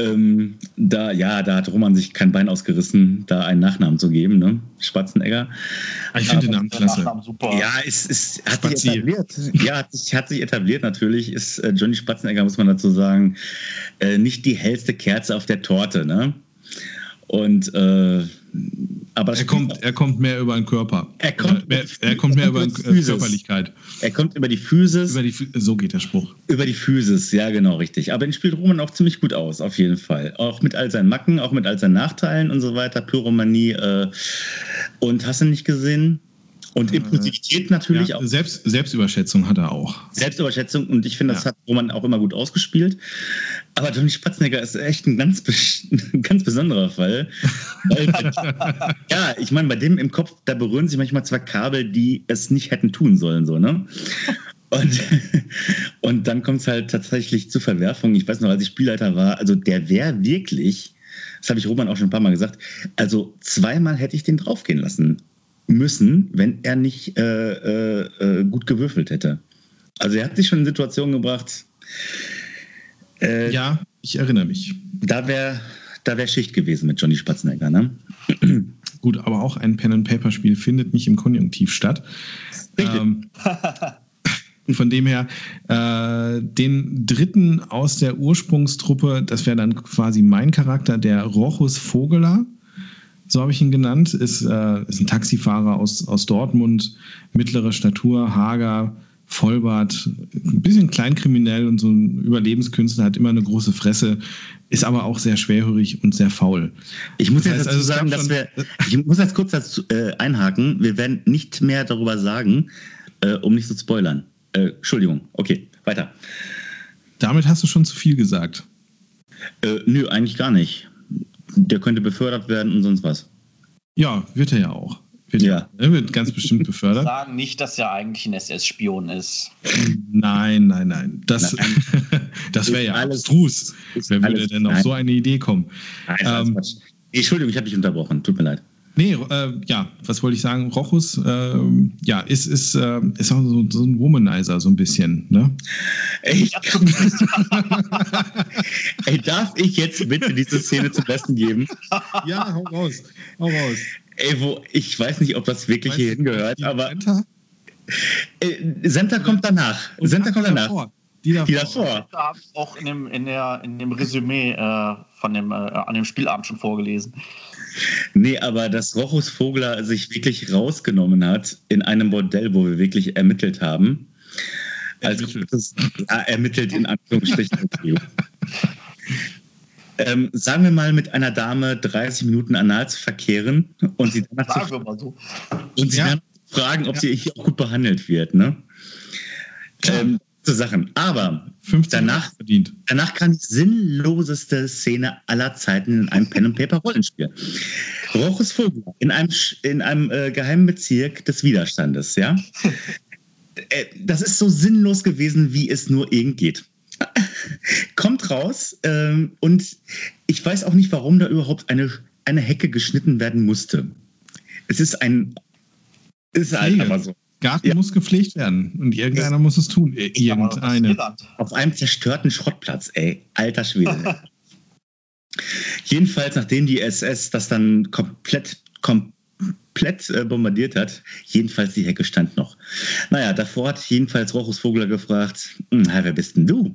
Ähm, da, ja, da hat Roman sich kein Bein ausgerissen, da einen Nachnamen zu geben, ne? Schwarzenegger. Ah, ich finde den Namen klasse. Ja, es, es hat sich etabliert. Ja, hat sich, hat sich etabliert natürlich. Ist äh, Johnny Spatzenegger, muss man dazu sagen, äh, nicht die hellste Kerze auf der Torte, ne? Und äh, aber er kommt, er kommt mehr über den Körper. Er kommt, mehr, er kommt mehr über die Körperlichkeit. Er kommt über die Physis. Über die, so geht der Spruch. Über die Physis, ja, genau, richtig. Aber den spielt Roman auch ziemlich gut aus, auf jeden Fall. Auch mit all seinen Macken, auch mit all seinen Nachteilen und so weiter. Pyromanie. Äh, und hast du nicht gesehen? Und äh, Impulsivität natürlich ja, auch. Selbst, Selbstüberschätzung hat er auch. Selbstüberschätzung und ich finde, das ja. hat Roman auch immer gut ausgespielt. Aber Johnny Spatznegger ist echt ein ganz, ein ganz besonderer Fall. Weil, ja, ich meine, bei dem im Kopf, da berühren sich manchmal zwei Kabel, die es nicht hätten tun sollen, so, ne? Und, und dann kommt es halt tatsächlich zu Verwerfungen. Ich weiß noch, als ich Spielleiter war, also der wäre wirklich, das habe ich Roman auch schon ein paar Mal gesagt, also zweimal hätte ich den draufgehen lassen müssen, wenn er nicht äh, äh, äh gut gewürfelt hätte. Also er hat sich schon in Situationen gebracht, äh, ja, ich erinnere mich. Da wäre da wär Schicht gewesen mit Johnny Spatzenegger, ne? Gut, aber auch ein Pen-and-Paper-Spiel findet nicht im Konjunktiv statt. Ähm, Von dem her, äh, den dritten aus der Ursprungstruppe, das wäre dann quasi mein Charakter, der Rochus Vogeler so habe ich ihn genannt, ist, äh, ist ein Taxifahrer aus, aus Dortmund, mittlere Statur, hager, Vollbart, ein bisschen kleinkriminell und so ein Überlebenskünstler, hat immer eine große Fresse, ist aber auch sehr schwerhörig und sehr faul. Ich muss das jetzt dazu also sagen, dass wir, ich muss jetzt kurz dazu, äh, einhaken, wir werden nicht mehr darüber sagen, äh, um nicht zu spoilern. Äh, Entschuldigung, okay, weiter. Damit hast du schon zu viel gesagt. Äh, nö, eigentlich gar nicht. Der könnte befördert werden und sonst was. Ja, wird er ja auch. Wird, ja. Er wird ganz bestimmt befördert. sagen nicht, dass er eigentlich ein SS-Spion ist. Nein, nein, nein. Das, das wäre ja alles abstrus. Wer würde denn auf so eine Idee kommen? Nein, ähm, Entschuldigung, ich habe dich unterbrochen. Tut mir leid. Nee, äh, ja, was wollte ich sagen? Rochus, äh, ja, ist, ist, äh, ist auch so, so, ein Womanizer, so ein bisschen, ne? Ey, Ey, darf ich jetzt bitte diese Szene zum Besten geben? Ja, hau raus, hau raus. Ey, wo, ich weiß nicht, ob das wirklich hier hingehört, aber. Senta? Äh, Senta kommt danach. Und Senta kommt danach. Davor. Die davor. Die davor. Ich auch in dem, in der, in dem Resümee äh, von dem, äh, an dem Spielabend schon vorgelesen. Nee, aber dass Rochus Vogler sich wirklich rausgenommen hat in einem Bordell, wo wir wirklich ermittelt haben. Also das, ja, ermittelt in Anführungsstrichen. ähm, sagen wir mal, mit einer Dame 30 Minuten anal zu verkehren und sie dann, zu, so. und sie ja. dann fragen, ob ja. sie hier auch gut behandelt wird. Ne? Ähm, Sachen. Aber danach, danach kam die sinnloseste Szene aller Zeiten in einem Pen-and-Paper-Rollenspiel. Rochus Vogler in einem, in einem äh, geheimen Bezirk des Widerstandes, ja. Äh, das ist so sinnlos gewesen, wie es nur irgend geht. Kommt raus ähm, und ich weiß auch nicht, warum da überhaupt eine, eine Hecke geschnitten werden musste. Es ist ein. Es ist halt aber so. Garten ja. muss gepflegt werden und irgendeiner das muss es tun. Irgendeine. Auf einem zerstörten Schrottplatz, ey. Alter Schwede. Jedenfalls, nachdem die SS das dann komplett, komplett äh, bombardiert hat, jedenfalls die Hecke stand noch. Naja, davor hat jedenfalls Rochus Vogler gefragt, hm, wer bist denn du?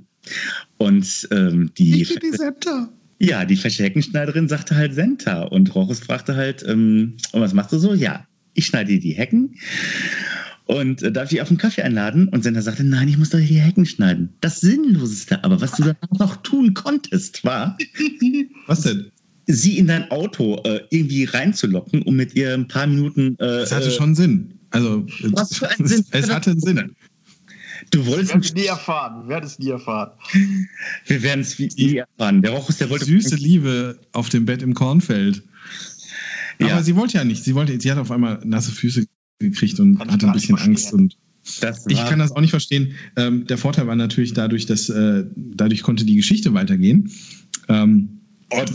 Und ähm, die... Ich die Senta. Ja, die fesche Heckenschneiderin sagte halt Senta und Rochus fragte halt, ähm, und was machst du so? Ja, ich schneide die Hecken und äh, darf ich auf einen Kaffee einladen? Und Sender sagte, nein, ich muss doch die Hecken schneiden. Das Sinnloseste, aber was du dann noch tun konntest, war. Was denn? Sie in dein Auto äh, irgendwie reinzulocken, um mit ihr ein paar Minuten. Äh, das hatte schon Sinn. Also, was für einen Sinn? es hatte einen Sinn. Du wolltest. Wir werden es nie erfahren. Wir werden es nie erfahren. Wir werden es nie erfahren. Der Rochus, der wollte. Süße Liebe auf dem Bett im Kornfeld. Aber ja. sie wollte ja nicht. Sie wollte, sie hat auf einmal nasse Füße gekriegt und kann hatte ein bisschen Angst und ich kann das auch nicht verstehen. Ähm, der Vorteil war natürlich dadurch, dass äh, dadurch konnte die Geschichte weitergehen. Ähm,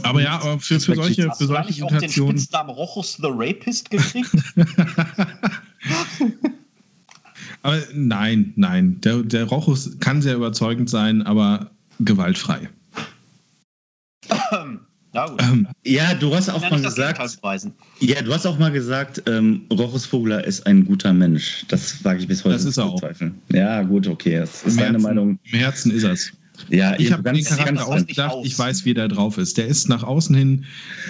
aber ja, aber für, für solche, für solche Situationen. Auch den Spitznamen Rochus the Rapist gekriegt? aber nein, nein. Der, der Rochus kann sehr überzeugend sein, aber gewaltfrei. Ja, ähm, ja, du hast auch mal gesagt. Ja, du hast auch mal gesagt, ähm, Rochus Vogler ist ein guter Mensch. Das wage ich bis heute das ist er auch. zweifeln. Ja, gut, okay. Das ist deine Meinung. Im Herzen ist es. Ja, ich habe den Charakter auch gedacht, ich weiß, wie der drauf ist. Der ist nach außen hin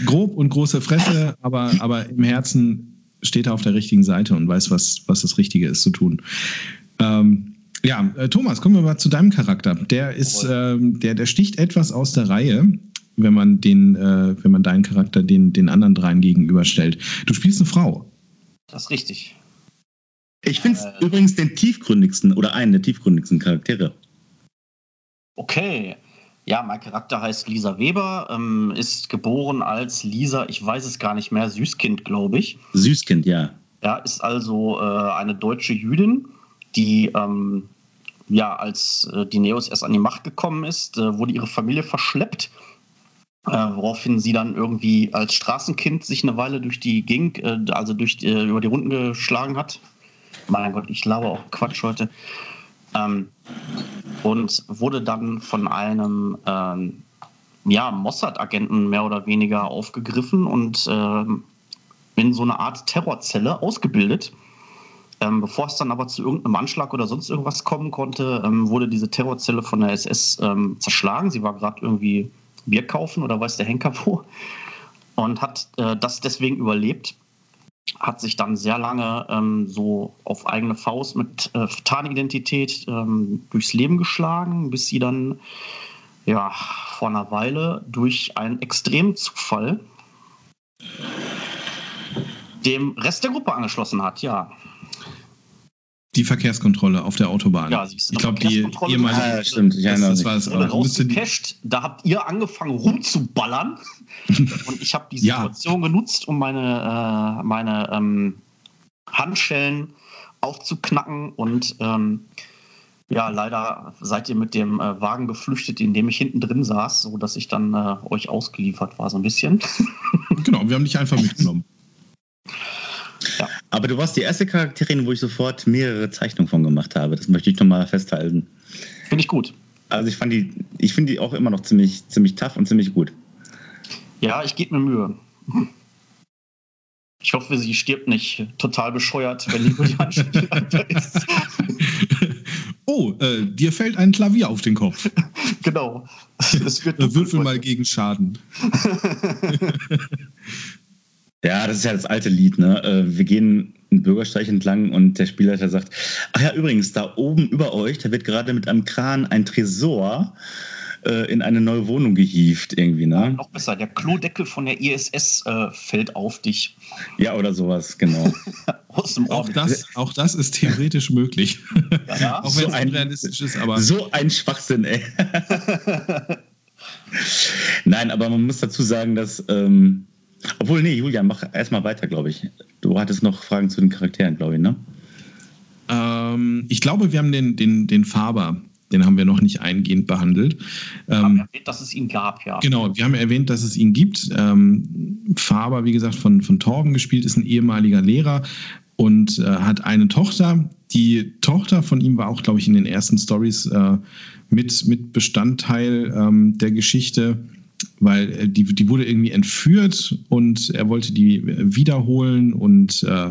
grob und große Fresse, aber, aber im Herzen steht er auf der richtigen Seite und weiß, was, was das Richtige ist zu tun. Ähm, ja, äh, Thomas, kommen wir mal zu deinem Charakter. Der ist, ähm, der, der sticht etwas aus der Reihe wenn man den, äh, wenn man deinen Charakter den, den anderen dreien gegenüberstellt. Du spielst eine Frau. Das ist richtig. Ich finde es äh, übrigens den tiefgründigsten oder einen der tiefgründigsten Charaktere. Okay. Ja, mein Charakter heißt Lisa Weber, ähm, ist geboren als Lisa, ich weiß es gar nicht mehr, Süßkind, glaube ich. Süßkind, ja. Ja, ist also äh, eine deutsche Jüdin, die ähm, ja, als äh, die Neos erst an die Macht gekommen ist, äh, wurde ihre Familie verschleppt äh, woraufhin sie dann irgendwie als Straßenkind sich eine Weile durch die Gegend, äh, also durch, äh, über die Runden geschlagen hat. Mein Gott, ich glaube auch Quatsch heute. Ähm, und wurde dann von einem ähm, ja, Mossad-Agenten mehr oder weniger aufgegriffen und ähm, in so eine Art Terrorzelle ausgebildet. Ähm, bevor es dann aber zu irgendeinem Anschlag oder sonst irgendwas kommen konnte, ähm, wurde diese Terrorzelle von der SS ähm, zerschlagen. Sie war gerade irgendwie Bier kaufen oder weiß der Henker wo und hat äh, das deswegen überlebt. Hat sich dann sehr lange ähm, so auf eigene Faust mit äh, Tarnidentität ähm, durchs Leben geschlagen, bis sie dann ja vor einer Weile durch einen extremen Zufall dem Rest der Gruppe angeschlossen hat, ja. Die Verkehrskontrolle auf der Autobahn. Ja, siehst du, ich glaube, die ehemalige. Ah, stimmt, ich erinnere das, war es. rausgecasht. Da habt ihr angefangen rumzuballern. und ich habe die Ja. Situation genutzt, um meine, äh, meine ähm, Handschellen aufzuknacken. Und ähm, ja, leider seid ihr mit dem äh, Wagen geflüchtet, in dem ich hinten drin saß, sodass ich dann äh, euch ausgeliefert war, so ein bisschen. Genau, wir haben dich einfach mitgenommen. Aber du warst die erste Charakterin, wo ich sofort mehrere Zeichnungen von gemacht habe. Das möchte ich nochmal festhalten. Finde ich gut. Also ich fand die, ich finde die auch immer noch ziemlich, ziemlich tough und ziemlich gut. Ja, ich gebe mir Mühe. Ich hoffe, sie stirbt nicht total bescheuert, wenn die Handschellen ist. oh, äh, dir fällt ein Klavier auf den Kopf. Genau. Es wird Äh, Würfel mal gegen Schaden. Ja, das ist ja das alte Lied, ne? Äh, Wir gehen einen Bürgersteig entlang und der Spielleiter sagt, ach ja, übrigens, da oben über euch, da wird gerade mit einem Kran ein Tresor äh, in eine neue Wohnung gehievt, irgendwie, ne? Noch besser, der Klodeckel von der ISS äh, fällt auf dich Ja, oder sowas, genau. aus dem Auch das, auch das ist theoretisch möglich. Ja, auch wenn so es ein- unrealistisch ist, aber So ein Schwachsinn, ey. Nein, aber man muss dazu sagen, dass. Ähm, obwohl, nee, Julian, mach erstmal weiter, glaube ich. Du hattest noch Fragen zu den Charakteren, glaube ich, ne? ähm, ich glaube, wir haben den, den, den Faber, den haben wir noch nicht eingehend behandelt. haben Ähm, erwähnt, dass es ihn gab, ja. Genau, wir haben erwähnt, dass es ihn gibt. Ähm, Faber, wie gesagt, von, von Torben gespielt, ist ein ehemaliger Lehrer und äh, hat eine Tochter. Die Tochter von ihm war auch, glaube ich, in den ersten Stories äh, mit, mit Bestandteil ähm, der Geschichte, weil äh, die, die wurde irgendwie entführt und er wollte die wiederholen und äh,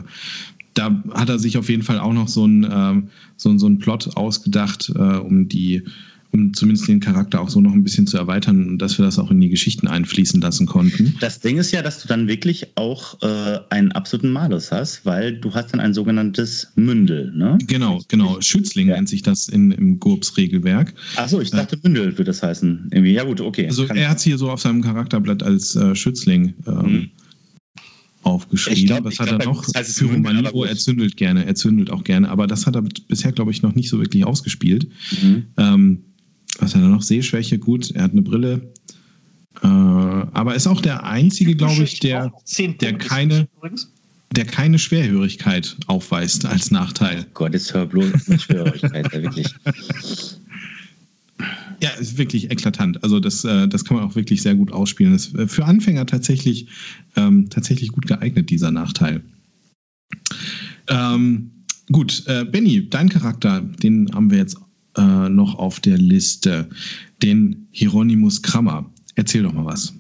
da hat er sich auf jeden Fall auch noch so einen ähm, so, so Plot ausgedacht, äh, um die, um zumindest den Charakter auch so noch ein bisschen zu erweitern und dass wir das auch in die Geschichten einfließen lassen konnten. Das Ding ist ja, dass du dann wirklich auch äh, einen absoluten Malus hast, weil du hast dann ein sogenanntes Mündel, ne? Genau, genau. Schützling Ja. nennt sich das in, im GURPS-Regelwerk. Achso, ich dachte Mündel würde das heißen. Irgendwie, ja gut, okay. Also Kann- er hat es hier so auf seinem Charakterblatt als äh, Schützling ähm, Mhm. aufgeschrieben. Glaub- Was hat glaub, er noch? das heißt gut. er zündelt gerne, er zündelt auch gerne, aber das hat er bisher, glaube ich, noch nicht so wirklich ausgespielt. Mhm. Ähm, was hat er noch? Sehschwäche, gut, er hat eine Brille. Äh, aber ist auch der einzige, glaube ich, der, der keine- der keine Schwerhörigkeit aufweist als Nachteil. Gott, jetzt hör bloß auf mit Schwierigkeit, ja, wirklich. Ja, ist wirklich eklatant. Also das, äh, das kann man auch wirklich sehr gut ausspielen. Das ist äh, für Anfänger tatsächlich, ähm, tatsächlich gut geeignet, dieser Nachteil. Ähm, gut, äh, Benny, dein Charakter, den haben wir jetzt äh, noch auf der Liste. Den Hieronymus Krammer. Erzähl doch mal was.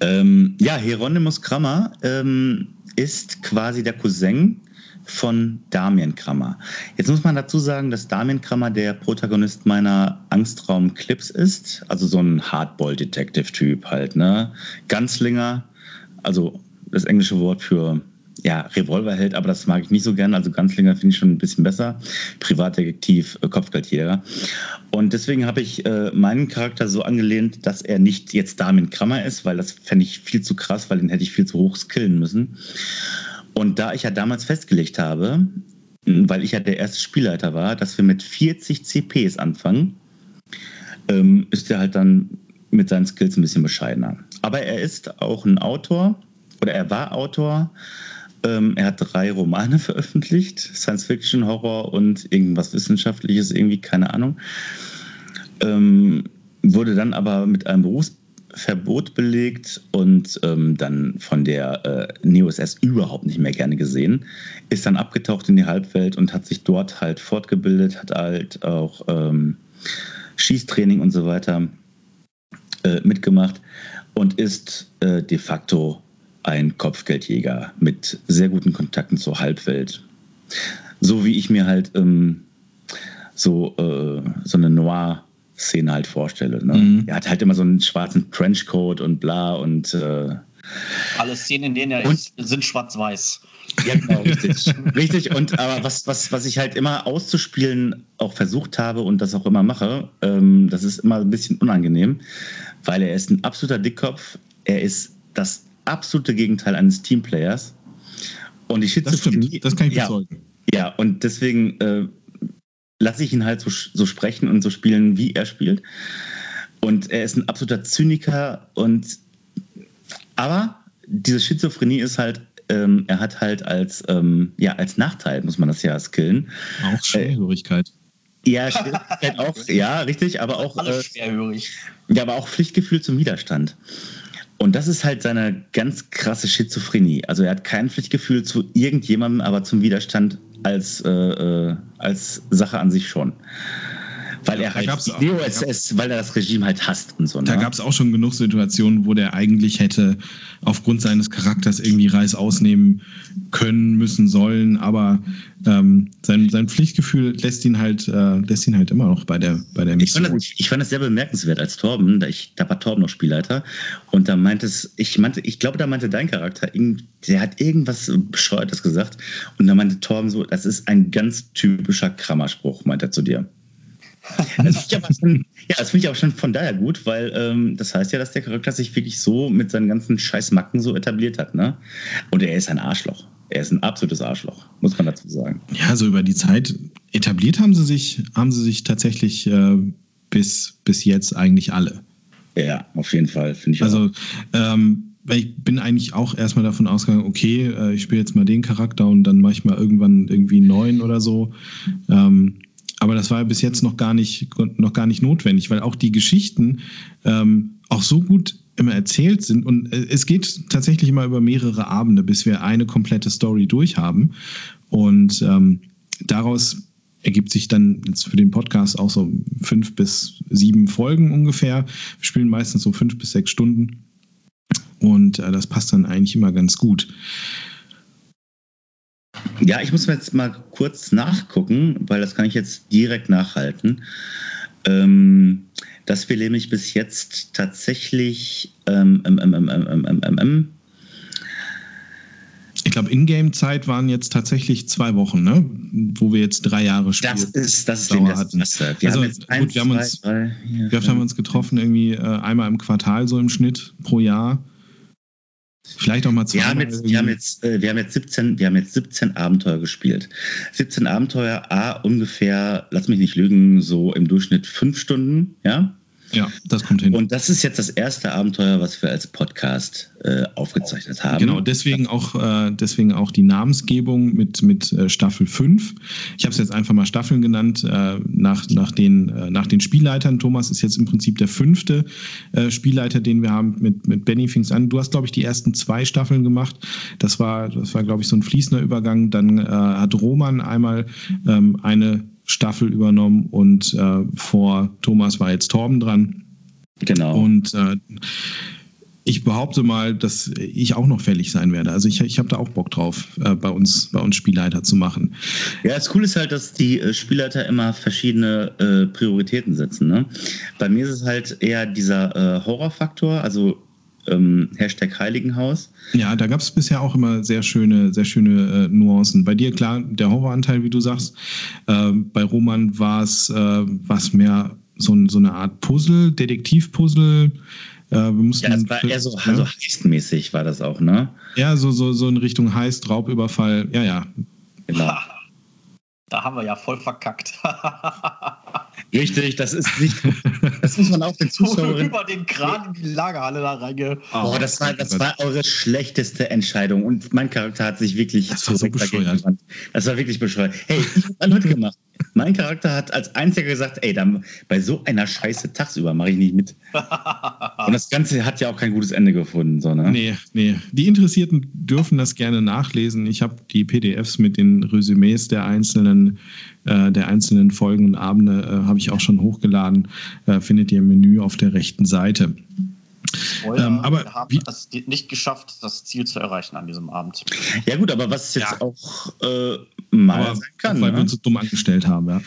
Ähm, ja, Hieronymus Krammer ähm, ist quasi der Cousin von Damien Krammer. Jetzt muss man dazu sagen, dass Damien Krammer der Protagonist meiner Angstraum-Clips ist. Also so ein Hardball-Detective-Typ halt, ne? Ganzlinger, also das englische Wort für ja, Revolverheld, aber das mag ich nicht so gerne. Also Ganzlinger finde ich schon ein bisschen besser. Privatdetektiv, äh, Kopfgeldjäger. Und deswegen habe ich äh, meinen Charakter so angelehnt, dass er nicht jetzt Damien Krammer ist, weil das fände ich viel zu krass, weil den hätte ich viel zu hoch skillen müssen. Und da ich ja damals festgelegt habe, weil ich ja der erste Spielleiter war, dass wir mit 40 CPs anfangen, ähm, ist er halt dann mit seinen Skills ein bisschen bescheidener. Aber er ist auch ein Autor oder er war Autor. Ähm, er hat drei Romane veröffentlicht: Science Fiction, Horror und irgendwas Wissenschaftliches, irgendwie, keine Ahnung. Ähm, wurde dann aber mit einem Berufsverbot belegt und ähm, dann von der äh, NeoSS überhaupt nicht mehr gerne gesehen. Ist dann abgetaucht in die Halbwelt und hat sich dort halt fortgebildet, hat halt auch ähm, Schießtraining und so weiter äh, mitgemacht und ist äh, de facto ein Kopfgeldjäger mit sehr guten Kontakten zur Halbwelt. So wie ich mir halt ähm, so, äh, so eine Noir-Szene halt vorstelle. Ne? Mhm. Er hat halt immer so einen schwarzen Trenchcoat und bla und äh, alle Szenen, in denen er ist, sind schwarz-weiß. Ja, genau, richtig. richtig. Und aber was, was, was ich halt immer auszuspielen auch versucht habe und das auch immer mache, ähm, das ist immer ein bisschen unangenehm, weil er ist ein absoluter Dickkopf. Er ist das absolute Gegenteil eines Teamplayers. Und die Schizophrenie. Das, das kann ich bezeugen. Ja, ja, und deswegen äh, lasse ich ihn halt so, so sprechen und so spielen, wie er spielt. Und er ist ein absoluter Zyniker und aber diese Schizophrenie ist halt, ähm, er hat halt als, ähm, ja, als Nachteil, muss man das ja skillen. Auch Schwerhörigkeit. Äh, ja, Schwerhörigkeit auch, ja, richtig, aber auch. Alles äh, schwerhörig. Ja, aber auch Pflichtgefühl zum Widerstand. Und das ist halt seine ganz krasse Schizophrenie. Also er hat kein Pflichtgefühl zu irgendjemandem, aber zum Widerstand als, äh, äh als Sache an sich schon. Weil er halt DOSS, weil er das Regime halt hasst und so. Ne? Da gab es auch schon genug Situationen, wo der eigentlich hätte aufgrund seines Charakters irgendwie Reis ausnehmen können, müssen, sollen, aber ähm, sein, sein Pflichtgefühl lässt ihn halt, äh, lässt ihn halt immer noch bei der, bei der Mission. Ich fand, das, ich fand das sehr bemerkenswert als Torben, da, ich, da war Torben noch Spielleiter und da meinte es, ich meinte, ich glaube, da meinte dein Charakter, der hat irgendwas Bescheuertes gesagt und da meinte Torben so, das ist ein ganz typischer Krammerspruch, meint er zu dir. Das finde ich, schon, ja, find ich aber schon von daher gut, weil ähm, das heißt ja, dass der Charakter sich wirklich so mit seinen ganzen Scheißmacken so etabliert hat. Ne? Und er ist ein Arschloch. Er ist ein absolutes Arschloch, muss man dazu sagen. Ja, so über die Zeit etabliert haben sie sich, haben sie sich tatsächlich äh, bis, bis jetzt eigentlich alle. Ja, auf jeden Fall, finde ich. Also, ähm, ich bin eigentlich auch erstmal davon ausgegangen, okay, äh, ich spiele jetzt mal den Charakter und dann mache ich mal irgendwann irgendwie einen neuen oder so. Ähm, aber das war bis jetzt noch gar nicht, noch gar nicht notwendig, weil auch die Geschichten ähm, auch so gut immer erzählt sind und äh, es geht tatsächlich immer über mehrere Abende, bis wir eine komplette Story durchhaben. Und ähm, daraus ergibt sich dann jetzt für den Podcast auch so fünf bis sieben Folgen ungefähr. Wir spielen meistens so fünf bis sechs Stunden. Und äh, das passt dann eigentlich immer ganz gut. Ja, ich muss mir jetzt mal kurz nachgucken, weil das kann ich jetzt direkt nachhalten. Ähm, dass wir nämlich bis jetzt tatsächlich ähm, ähm, ähm, ähm, ähm ich glaube, Ingame-Zeit waren jetzt tatsächlich zwei Wochen, ne? wo wir jetzt drei Jahre spielen. Das ist das, ist das hatten. Wir also, haben jetzt eins, gut, wir haben uns, drei, vier, wir haben uns getroffen irgendwie äh, einmal im Quartal so im Schnitt pro Jahr. Vielleicht auch mal zwei. Wir haben jetzt, wir haben jetzt, äh, wir haben jetzt 17, wir haben jetzt 17 Abenteuer gespielt. 17 Abenteuer, A, ungefähr, lass mich nicht lügen, so im Durchschnitt fünf Stunden, ja? Ja, das kommt hin. Und das ist jetzt das erste Abenteuer, was wir als Podcast äh, aufgezeichnet haben. Genau, deswegen auch, äh, deswegen auch die Namensgebung mit, mit äh, Staffel 5. Ich habe es jetzt einfach mal Staffeln genannt, äh, nach, nach, den, äh, nach den Spielleitern. Thomas ist jetzt im Prinzip der fünfte äh, Spielleiter, den wir haben. Mit, mit Benny fing an. Du hast, glaube ich, die ersten zwei Staffeln gemacht. Das war, das war glaube ich, so ein fließender Übergang. Dann hat Roman einmal ähm, eine Staffel übernommen und äh, vor Thomas war jetzt Torben dran. Genau. Und äh, ich behaupte mal, dass ich auch noch fällig sein werde. Also ich, ich habe da auch Bock drauf, äh, bei, uns, bei uns Spielleiter zu machen. Ja, das Coole ist halt, dass die äh, Spielleiter immer verschiedene äh, Prioritäten setzen. Ne? Bei mir ist es halt eher dieser äh, Horrorfaktor, also ähm, Hashtag Heiligenhaus. Ja, da gab es bisher auch immer sehr schöne, sehr schöne äh, Nuancen. Bei dir, klar, der Horroranteil, wie du sagst. Äh, bei Roman war es äh, mehr so, so, eine Art Puzzle, Detektivpuzzle. Äh, wir mussten, ja, das war eher so, ja? also heistmäßig war das auch, ne? Ja, so, so, so in Richtung Heist, Raubüberfall, ja, ja. Genau. Da haben wir ja voll verkackt. Richtig, das ist nicht. Das muss man auch den Zuschauern. über den Kran in die Lagerhalle da reinge. Oh, das war, das war eure schlechteste Entscheidung. Und mein Charakter hat sich wirklich. Das war so bescheuert. Das war wirklich bescheuert. Hey, ich habe mitgemacht. Mein Charakter hat als einziger gesagt, ey, dann, bei so einer Scheiße tagsüber mache ich nicht mit. Und das Ganze hat ja auch kein gutes Ende gefunden. So, ne? Nee, nee. Die Interessierten dürfen das gerne nachlesen. Ich habe die PDFs mit den Resümees der einzelnen, äh, der einzelnen Folgen und Abende äh, habe ich auch schon hochgeladen. Äh, findet ihr im Menü auf der rechten Seite. ähm, aber wir haben es nicht geschafft, das Ziel zu erreichen an diesem Abend. Ja gut, aber was jetzt ja. auch äh, mal Aber sein kann. Weil ne? wir uns so dumm angestellt haben, ja.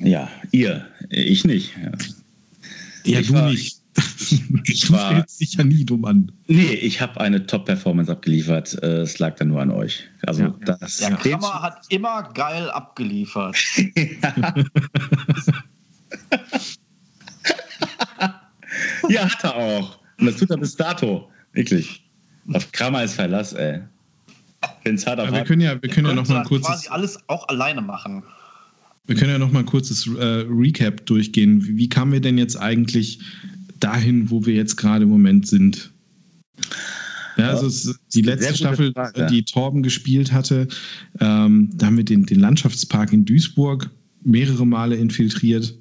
Ja, ihr, ich nicht. Ja, ich du war, nicht. Ich du war, stellst dich ja nie dumm an. Nee, ich habe eine Top-Performance abgeliefert. Äh, es lag dann nur an euch. Also ja. das Der Kammer hat immer geil abgeliefert. ja, hat er auch. Und das tut er bis dato. Wirklich. Auf Kramer ist Verlass, ey. Wenn's hart auf wir können ja, wir können ja noch mal kurz quasi alles auch alleine machen. Wir können ja noch mal ein kurzes äh, Recap durchgehen. Wie, wie kamen wir denn jetzt eigentlich dahin, wo wir jetzt gerade im Moment sind? Ja, also es, die letzte Staffel, Frage. die Torben gespielt hatte, ähm, da haben wir den, den Landschaftspark in Duisburg mehrere Male infiltriert.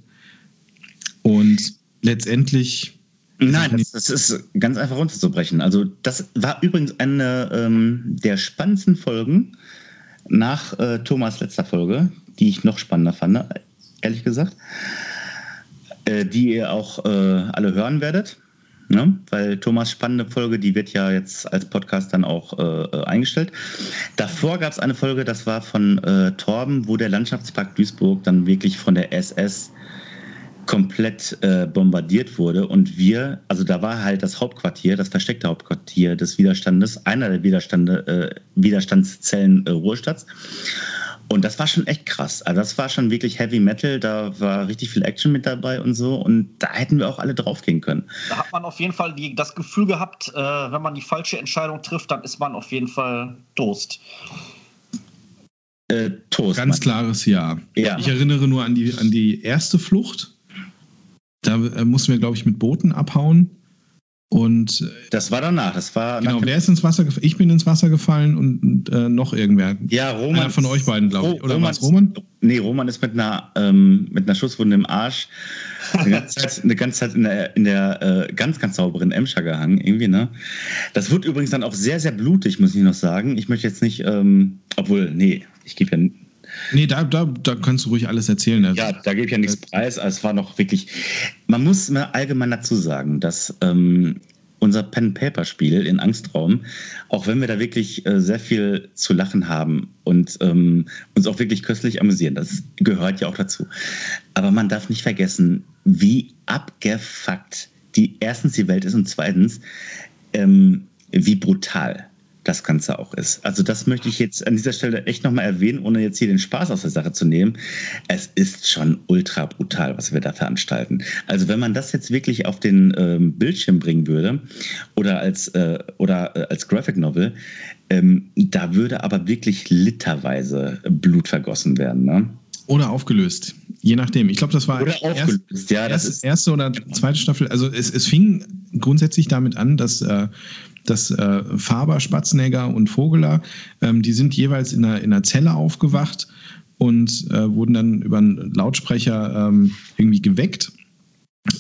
Und letztendlich Nein, das, das, ist ganz einfach runterzubrechen. Also das war übrigens eine ähm, der spannendsten Folgen nach äh, Thomas letzter Folge, die ich noch spannender fand, ehrlich gesagt, äh, die ihr auch äh, alle hören werdet. Ne? Weil Thomas spannende Folge, die wird ja jetzt als Podcast dann auch äh, äh, eingestellt. Davor gab es eine Folge, das war von äh, Torben, wo der Landschaftspark Duisburg dann wirklich von der SS komplett äh, bombardiert wurde und wir, also da war halt das Hauptquartier, das versteckte Hauptquartier des Widerstandes, einer der Widerstande, äh, Widerstandszellen äh, Ruhestadts. Und das war schon echt krass. Also das war schon wirklich Heavy Metal, da war richtig viel Action mit dabei und so. Und da hätten wir auch alle draufgehen können. Da hat man auf jeden Fall die, das Gefühl gehabt, äh, wenn man die falsche Entscheidung trifft, dann ist man auf jeden Fall Toast. Äh, Toast. Ganz klares Ja. ja. Ich erinnere nur an die, an die erste Flucht da äh, mussten wir, glaube ich, mit Booten abhauen. Und äh, das war danach. Das war genau. Wer ist ins Wasser gefallen? Ich bin ins Wasser gefallen und äh, noch irgendwer. Ja, Roman. Einer von euch beiden, glaube ich. Oder Roman, was? Roman? Nee, Roman ist mit einer ähm, mit einer Schusswunde im Arsch eine ganze Zeit, eine ganze Zeit in der, in der äh, ganz, ganz sauberen Emscher gehangen, irgendwie, ne? Das wird übrigens dann auch sehr, sehr blutig, muss ich noch sagen. Ich möchte jetzt nicht, ähm, obwohl, nee, ich gebe ja Nee, da, da, da kannst du ruhig alles erzählen. Also, ja, da gebe ich ja nichts preis. Also es war noch wirklich. Man muss mal allgemein dazu sagen, dass ähm, unser Pen-Paper-Spiel in Angstraum, auch wenn wir da wirklich äh, sehr viel zu lachen haben und ähm, uns auch wirklich köstlich amüsieren, das gehört ja auch dazu. Aber man darf nicht vergessen, wie abgefuckt die erstens die Welt ist und zweitens, ähm, wie brutal das Ganze auch ist. Also das möchte ich jetzt an dieser Stelle echt nochmal erwähnen, ohne jetzt hier den Spaß aus der Sache zu nehmen. Es ist schon ultra brutal, was wir da veranstalten. Also wenn man das jetzt wirklich auf den ähm, Bildschirm bringen würde oder als, äh, oder, äh, als Graphic Novel, ähm, da würde aber wirklich literweise Blut vergossen werden. Ne? Oder aufgelöst. Je nachdem. Ich glaube, das war oder aufgelöst. Erst, ja, das erst, ist erste oder zweite Staffel. Also es, es fing grundsätzlich damit an, dass äh, dass äh, Faber, Spatznegger und Vogeler, ähm, die sind jeweils in einer, in einer Zelle aufgewacht und äh, wurden dann über einen Lautsprecher ähm, irgendwie geweckt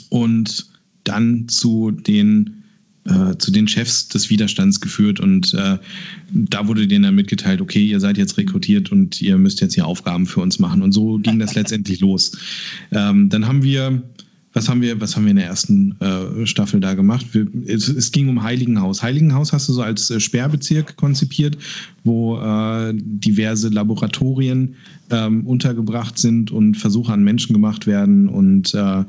und dann zu den, äh, zu den Chefs des Widerstands geführt. Und äh, da wurde denen dann mitgeteilt, okay, ihr seid jetzt rekrutiert und ihr müsst jetzt hier Aufgaben für uns machen. Und so ging das letztendlich los. Ähm, dann haben wir was haben wir, was haben wir in der ersten äh, Staffel da gemacht? Wir, es, es, ging um Heiligenhaus. Heiligenhaus hast du so als äh, Sperrbezirk konzipiert, wo äh, diverse Laboratorien ähm, untergebracht sind und Versuche an Menschen gemacht werden. Und äh,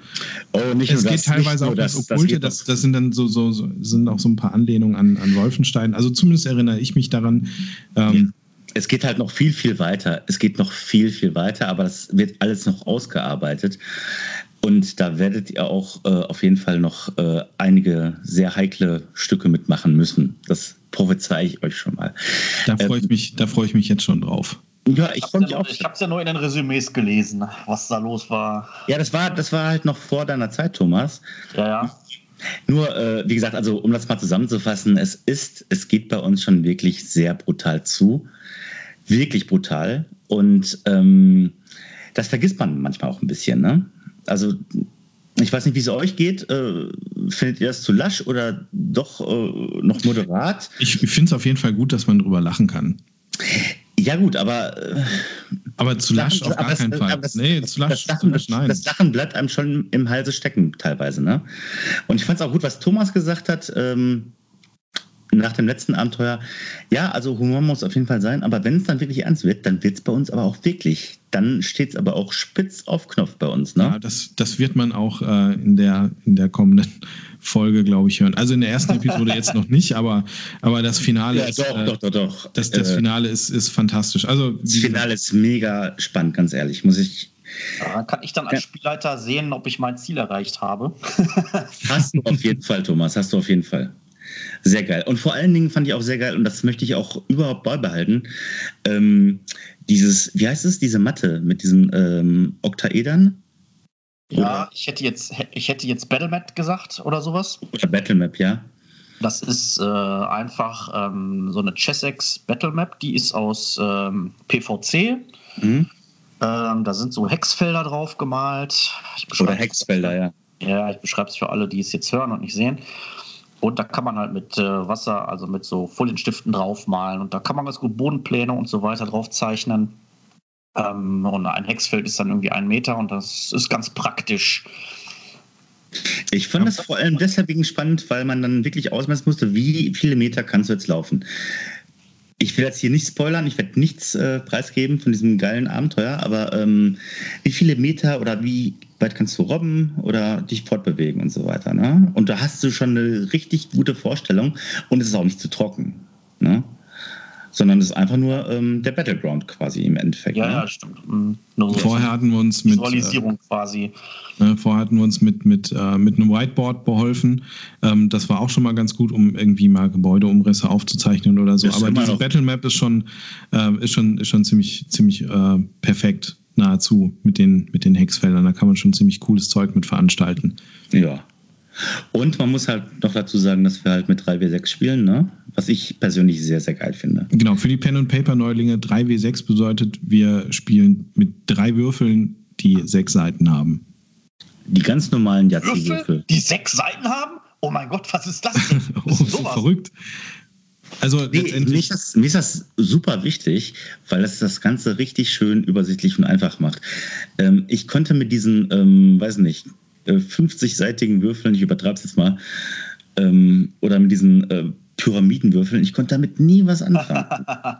oh, nicht es geht das, teilweise auch das, das Okkulte. Das, das, sind dann so, so, so, sind auch so ein paar Anlehnungen an, an Wolfenstein. Also zumindest erinnere ich mich daran. Ähm, es geht halt noch viel, viel weiter. Es geht noch viel, viel weiter, aber das wird alles noch ausgearbeitet. Und da werdet ihr auch äh, auf jeden Fall noch äh, einige sehr heikle Stücke mitmachen müssen. Das prophezei ich euch schon mal. Da freue ich, ähm, mich, freu ich mich jetzt schon drauf. Ja, ich, ich ja Ich habe es ja nur in den Resümees gelesen, was da los war. Ja, das war, das war halt noch vor deiner Zeit, Thomas. Ja, ja. Nur, äh, wie gesagt, also um das mal zusammenzufassen, es ist, es geht bei uns schon wirklich sehr brutal zu. Wirklich brutal. Und ähm, das vergisst man manchmal auch ein bisschen, ne? Also ich weiß nicht, wie es euch geht. Äh, findet ihr das zu lasch oder doch äh, noch moderat? Ich finde es auf jeden Fall gut, dass man drüber lachen kann. Ja, gut, aber. Äh, aber zu lasch Lachen, auf gar keinen Fall. Das, nee, zu lasch, das, Lachen, nein. das Lachen bleibt einem schon im Halse stecken, teilweise. Ne? Und ich fand es auch gut, was Thomas gesagt hat. Ähm, nach dem letzten Abenteuer, ja, also Humor muss auf jeden Fall sein, aber wenn es dann wirklich ernst wird, dann wird es bei uns aber auch wirklich. Dann steht es aber auch spitz auf Knopf bei uns. Ne? Ja, das, das wird man auch äh, in, der, in der kommenden Folge, glaube ich, hören. Also in der ersten Episode jetzt noch nicht, aber, aber das Finale ja, ist. Doch, äh, doch, doch, doch. Das, das äh, Finale ist, ist fantastisch. Also, das Finale ist mega spannend, ganz ehrlich, muss ich ja, kann ich dann als Spielleiter sehen, ob ich mein Ziel erreicht habe? Hast du auf jeden Fall, Thomas, hast du auf jeden Fall. Sehr geil. Und vor allen Dingen fand ich auch sehr geil, und das möchte ich auch überhaupt beibehalten, ähm, dieses, wie heißt es, diese Matte mit diesen ähm, Oktaedern? Ja, ich hätte jetzt, ich hätte jetzt Battlemap gesagt oder sowas. Oder Battlemap, ja. Das ist äh, einfach ähm, so eine Chessex Battlemap, die ist aus ähm, PVC. Mhm. Ähm, da sind so Hexfelder drauf gemalt. Oder Hexfelder, ja. Ja, ich beschreibe es für alle, die es jetzt hören und nicht sehen. Und da kann man halt mit äh, Wasser, also mit so Folienstiften draufmalen. Und da kann man ganz gut Bodenpläne und so weiter drauf zeichnen. Ähm, und ein Hexfeld ist dann irgendwie ein Meter und das ist ganz praktisch. Ich fand das vor allem deshalb spannend, weil man dann wirklich ausmessen musste, wie viele Meter kannst du jetzt laufen. Ich will jetzt hier nicht spoilern, ich werde nichts äh, preisgeben von diesem geilen Abenteuer, aber ähm, wie viele Meter oder wie weit kannst du robben oder dich fortbewegen und so weiter. Ne? Und da hast du schon eine richtig gute Vorstellung und es ist auch nicht zu trocken. Ne? sondern es ist einfach nur ähm, der Battleground quasi im Endeffekt. Ja, ne? ja stimmt. Mhm. vorher hatten wir uns mit Visualisierung äh, quasi. Ne, vorher hatten wir uns mit, mit, äh, mit einem Whiteboard beholfen. Ähm, das war auch schon mal ganz gut, um irgendwie mal Gebäudeumrisse aufzuzeichnen oder so. Aber diese Battlemap ist schon, äh, ist schon, ist schon ziemlich, ziemlich äh, perfekt nahezu mit den, mit den Hexfeldern. Da kann man schon ziemlich cooles Zeug mit veranstalten. Ja, und man muss halt noch dazu sagen, dass wir halt mit 3W6 spielen, ne? was ich persönlich sehr, sehr geil finde. Genau, für die Pen and Paper Neulinge 3W6 bedeutet, wir spielen mit drei Würfeln, die sechs Seiten haben. Die ganz normalen Yahtzee-Würfel. Die sechs Seiten haben? Oh mein Gott, was ist das denn? Was oh, ist so verrückt. Also nee, mir, ist das, mir ist das super wichtig, weil es das Ganze richtig schön übersichtlich und einfach macht. Ähm, ich konnte mit diesen, ähm, weiß nicht, 50-seitigen äh, Würfeln, ich übertreibe es jetzt mal, ähm, oder mit diesen äh, Pyramidenwürfeln. Ich konnte damit nie was anfangen.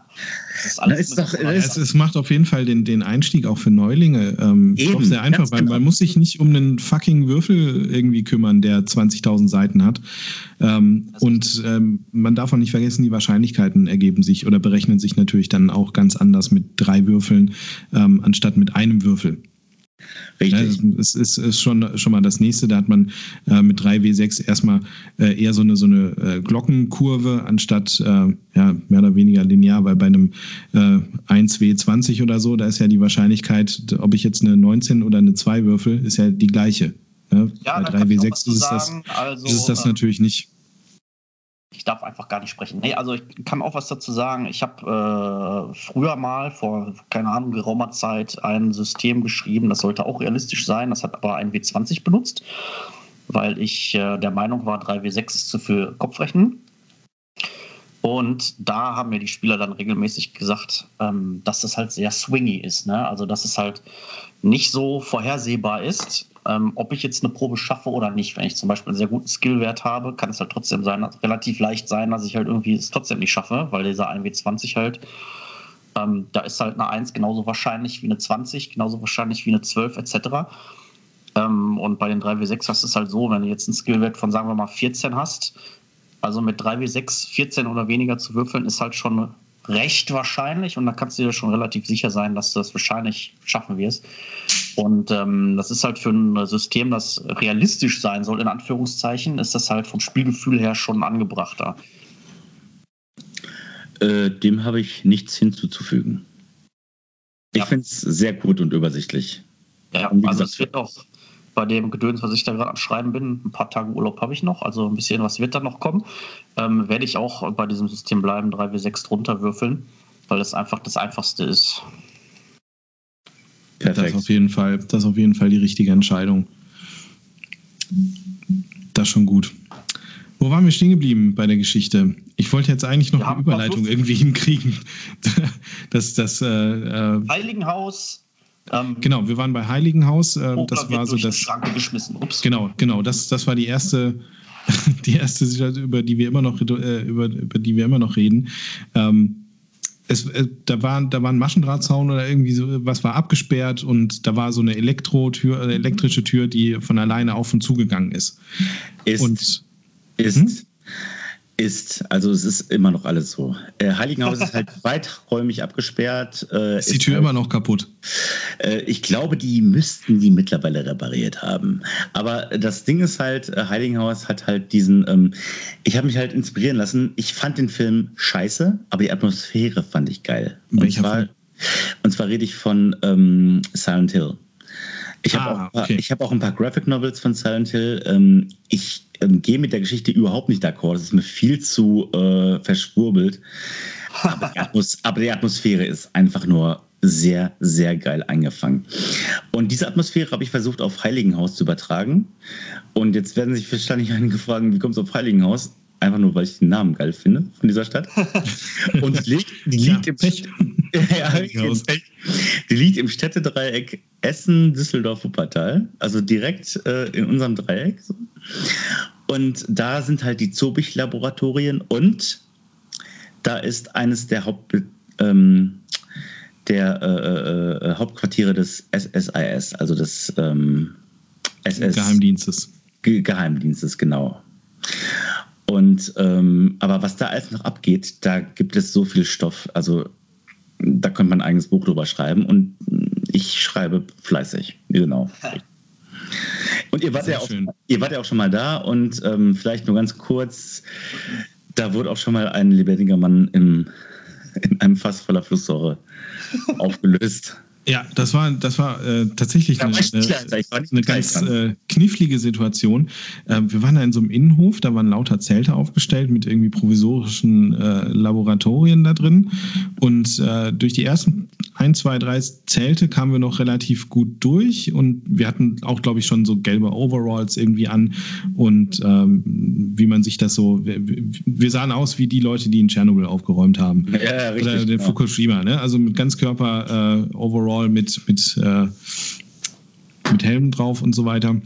ist Na, ist doch, es, es, macht auf jeden Fall den, den Einstieg auch für Neulinge ähm, Eben, sehr einfach, weil genau. man muss sich nicht um einen fucking Würfel irgendwie kümmern, der 20.000 Seiten hat. Ähm, und ähm, man darf auch nicht vergessen, die Wahrscheinlichkeiten ergeben sich oder berechnen sich natürlich dann auch ganz anders mit drei Würfeln ähm, anstatt mit einem Würfel. Richtig. Ja, es ist, ist, schon, schon mal das nächste. Da hat man äh, mit 3W6 erstmal äh, eher so eine, so eine äh, Glockenkurve anstatt äh, ja, mehr oder weniger linear, weil bei einem 1W20 äh, oder so, da ist ja die Wahrscheinlichkeit, ob ich jetzt eine 19 oder eine 2 würfel, ist ja die gleiche. Ja, ja bei 3W6 ist es, das, also, ist es das natürlich nicht ich darf einfach gar nicht sprechen. Nee, also ich kann auch was dazu sagen. Ich habe äh, früher mal vor, keine Ahnung, geraumer Zeit ein System geschrieben, das sollte auch realistisch sein. Das hat aber ein W20 benutzt, weil ich äh, der Meinung war, 3W6 ist zu viel Kopfrechnen. Und da haben mir die Spieler dann regelmäßig gesagt, ähm, dass das halt sehr swingy ist. Ne? Also, dass es halt nicht so vorhersehbar ist, ähm, ob ich jetzt eine Probe schaffe oder nicht. Wenn ich zum Beispiel einen sehr guten Skillwert habe, kann es halt trotzdem sein, relativ leicht sein, dass ich halt irgendwie es trotzdem nicht schaffe, weil dieser 1W20 halt, ähm, da ist halt eine 1 genauso wahrscheinlich wie eine 20, genauso wahrscheinlich wie eine 12 etc. Ähm, und bei den 3W6 hast du es halt so, wenn du jetzt einen Skillwert von, sagen wir mal, 14 hast, also mit 3W6 14 oder weniger zu würfeln, ist halt schon recht wahrscheinlich und da kannst du dir schon relativ sicher sein, dass du das wahrscheinlich schaffen wirst. Und ähm, das ist halt für ein System, das realistisch sein soll, in Anführungszeichen, ist das halt vom Spielgefühl her schon angebrachter. Äh, dem habe ich nichts hinzuzufügen. Ich ja. finde es sehr gut und übersichtlich. Ja, also es wird auch bei dem Gedöns, was ich da gerade am Schreiben bin, ein paar Tage Urlaub habe ich noch, also ein bisschen was wird da noch kommen, ähm, werde ich auch bei diesem System bleiben, 3W6 drunter würfeln, weil das einfach das Einfachste ist. Perfekt. Das ist auf jeden Fall, das ist auf jeden Fall die richtige Entscheidung. Das ist schon gut. Wo waren wir stehen geblieben bei der Geschichte? Ich wollte jetzt eigentlich noch eine Überleitung irgendwie hinkriegen. das, das, äh, äh Heiligenhaus ähm, genau, wir waren bei Heiligenhaus. Äh, das war so das. Schranke geschmissen. Ups. Genau, genau. Das, das war die erste, die erste Situation, über die wir immer noch, äh, über, über die wir immer noch reden. Ähm, es, äh, da, war, da war ein Maschendrahtzaun oder irgendwie so, was war abgesperrt und da war so eine Elektrotür, äh, elektrische Tür, die von alleine auf und zugegangen ist. Ist, und, ist, hm? Ist, also es ist immer noch alles so. Äh, Heiligenhaus ist halt weiträumig abgesperrt. Äh, ist die Tür halt, immer noch kaputt? Äh, ich glaube, die müssten die mittlerweile repariert haben. Aber das Ding ist halt, äh, Heiligenhaus hat halt diesen, ähm, ich habe mich halt inspirieren lassen. Ich fand den Film scheiße, aber die Atmosphäre fand ich geil. Welcher und zwar, Film? Und zwar rede ich von ähm, Silent Hill. Ich habe Ah, auch, okay. ich hab auch ein paar Graphic Novels von Silent Hill. Ähm, ich ähm, gehe mit der Geschichte überhaupt nicht d'accord. Das ist mir viel zu äh, verschwurbelt. Aber die, Atmos aber die Atmosphäre ist einfach nur sehr, sehr geil eingefangen. Und diese Atmosphäre habe ich versucht auf Heiligenhaus zu übertragen. Und jetzt werden sich wahrscheinlich einige fragen, wie kommt es auf Heiligenhaus? Einfach nur, weil ich den Namen geil finde von dieser Stadt. Und die liegt, die Ja, liegt im Pech. ja, die liegt im Städtedreieck Essen, Düsseldorf, Wuppertal. Also direkt äh, in unserem Dreieck. So. Und da sind halt die Zobich-Laboratorien und da ist eines der Haupt, ähm, der äh, äh, Hauptquartiere des SSIS, also des ähm, SS Geheimdienstes. Ge Geheimdienstes, genau. Und ähm, aber was da alles noch abgeht, da gibt es so viel Stoff. Also da könnte man ein eigenes Buch drüber schreiben und ich schreibe fleißig, genau. Und ihr wart, Sehr ja auch, schön. ihr wart ja auch schon mal da und ähm, vielleicht nur ganz kurz, da wurde auch schon mal ein lebendiger Mann im, in einem Fass voller Flusssäure aufgelöst. Ja, das war, das war äh, tatsächlich Da eine, nicht eine beteiligt ganz äh, knifflige Situation. Ähm, wir waren da in so einem Innenhof, da waren lauter Zelte aufgestellt mit irgendwie provisorischen äh, Laboratorien da drin. Und äh, durch die ersten ein, zwei, drei Zelte kamen wir noch relativ gut durch. Und wir hatten auch, glaube ich, schon so gelbe Overalls irgendwie an. Und ähm, wie man sich das so. Wir, wir sahen aus wie die Leute, die in Tschernobyl aufgeräumt haben. Ja, ja, richtig. Oder den genau. Fukushima, ne? Also mit Ganzkörper äh, Overall mit, mit, äh, mit Helm drauf und so weiter.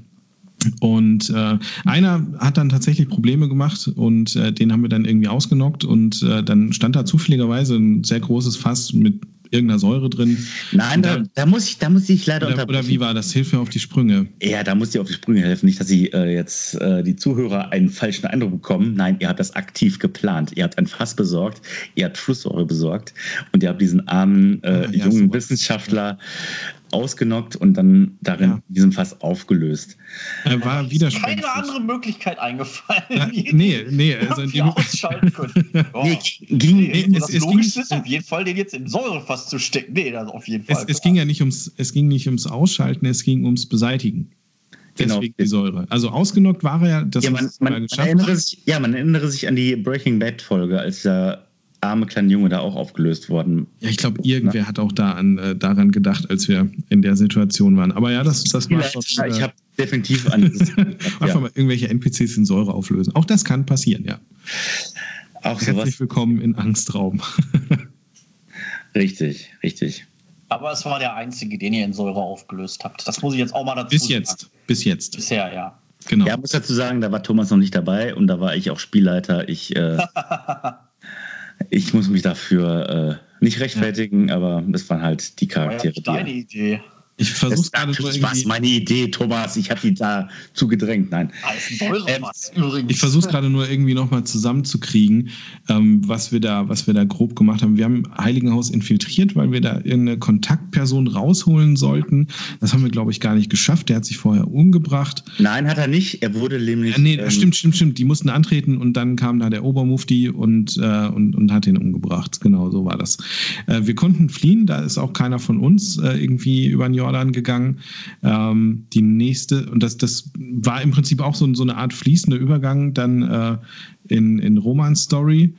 Und äh, einer hat dann tatsächlich Probleme gemacht und äh, den haben wir dann irgendwie ausgenockt und äh, dann stand da zufälligerweise ein sehr großes Fass mit irgendeiner Säure drin. Nein, da, da, muss ich, da muss ich leider Oder, oder wie war das? Hilf mir auf die Sprünge. Ja, da muss ich auf die Sprünge helfen. Nicht, dass Sie äh, jetzt äh, die Zuhörer einen falschen Eindruck bekommen. Nein, ihr habt das aktiv geplant. Ihr habt ein Fass besorgt, ihr habt Flusssäure besorgt und ihr habt diesen armen äh, Ah, ja, jungen sowas. Wissenschaftler ausgenockt und dann darin Ja. in diesem Fass aufgelöst. Er war Keine widersprüchlich. andere Möglichkeit eingefallen. Ja, nee, nee, also in dem, ausschalten können. Ja. Nee, ging, Nee, es- das es Logischste ging- ist auf jeden Fall, den jetzt in Säurefass zu stecken. Nee, das auf jeden Fall. es, es ging ja nicht ums, es ging nicht ums Ausschalten, es ging ums Beseitigen. Genau. Deswegen die Säure. Also ausgenockt war er ja, das ja, man, man, man geschafft. erinnere sich, ja, man erinnere sich an die Breaking Bad Folge, als der arme kleine Junge da auch aufgelöst worden. Ja, ich glaube, irgendwer hat auch da an, äh, daran gedacht, als wir in der Situation waren. Aber ja, das, das war schon. Ja, ich äh, habe definitiv an einfach ja, mal irgendwelche NPCs in Säure auflösen. Auch das kann passieren, ja. auch Herzlich sowas. willkommen in Angstraum. Richtig, richtig. Aber es war der einzige, den ihr in Säure aufgelöst habt. Das muss ich jetzt auch mal dazu Bis sagen. jetzt. Bis jetzt. Bisher, ja. Genau. Ja, muss dazu sagen, da war Thomas noch nicht dabei und da war ich auch Spielleiter. Ich, äh, ich muss mich dafür äh, nicht rechtfertigen, aber das waren halt die War ja Charaktere. deine die, Idee. Ich versuche das, gerade nur das war irgendwie. meine Idee, Thomas. Ich habe die da zugedrängt. Nein. Ah, übrigens. Ich versuche gerade nur irgendwie nochmal zusammenzukriegen, ähm, was, wir da, was wir da grob gemacht haben. Wir haben Heiligenhaus infiltriert, weil wir da irgendeine Kontaktperson rausholen sollten. Das haben wir, glaube ich, gar nicht geschafft. Der hat sich vorher umgebracht. Nein, hat er nicht. Er wurde nämlich. Ja, nee, ähm, stimmt, stimmt, stimmt. Die mussten antreten und dann kam da der Obermufti und, äh, und, und hat ihn umgebracht. Genau, so war das. Äh, wir konnten fliehen, da ist auch keiner von uns äh, irgendwie über den Jordan gegangen. Ähm, die nächste, und das, das war im Prinzip auch so, so eine Art fließender Übergang dann äh, in, in Romans Story.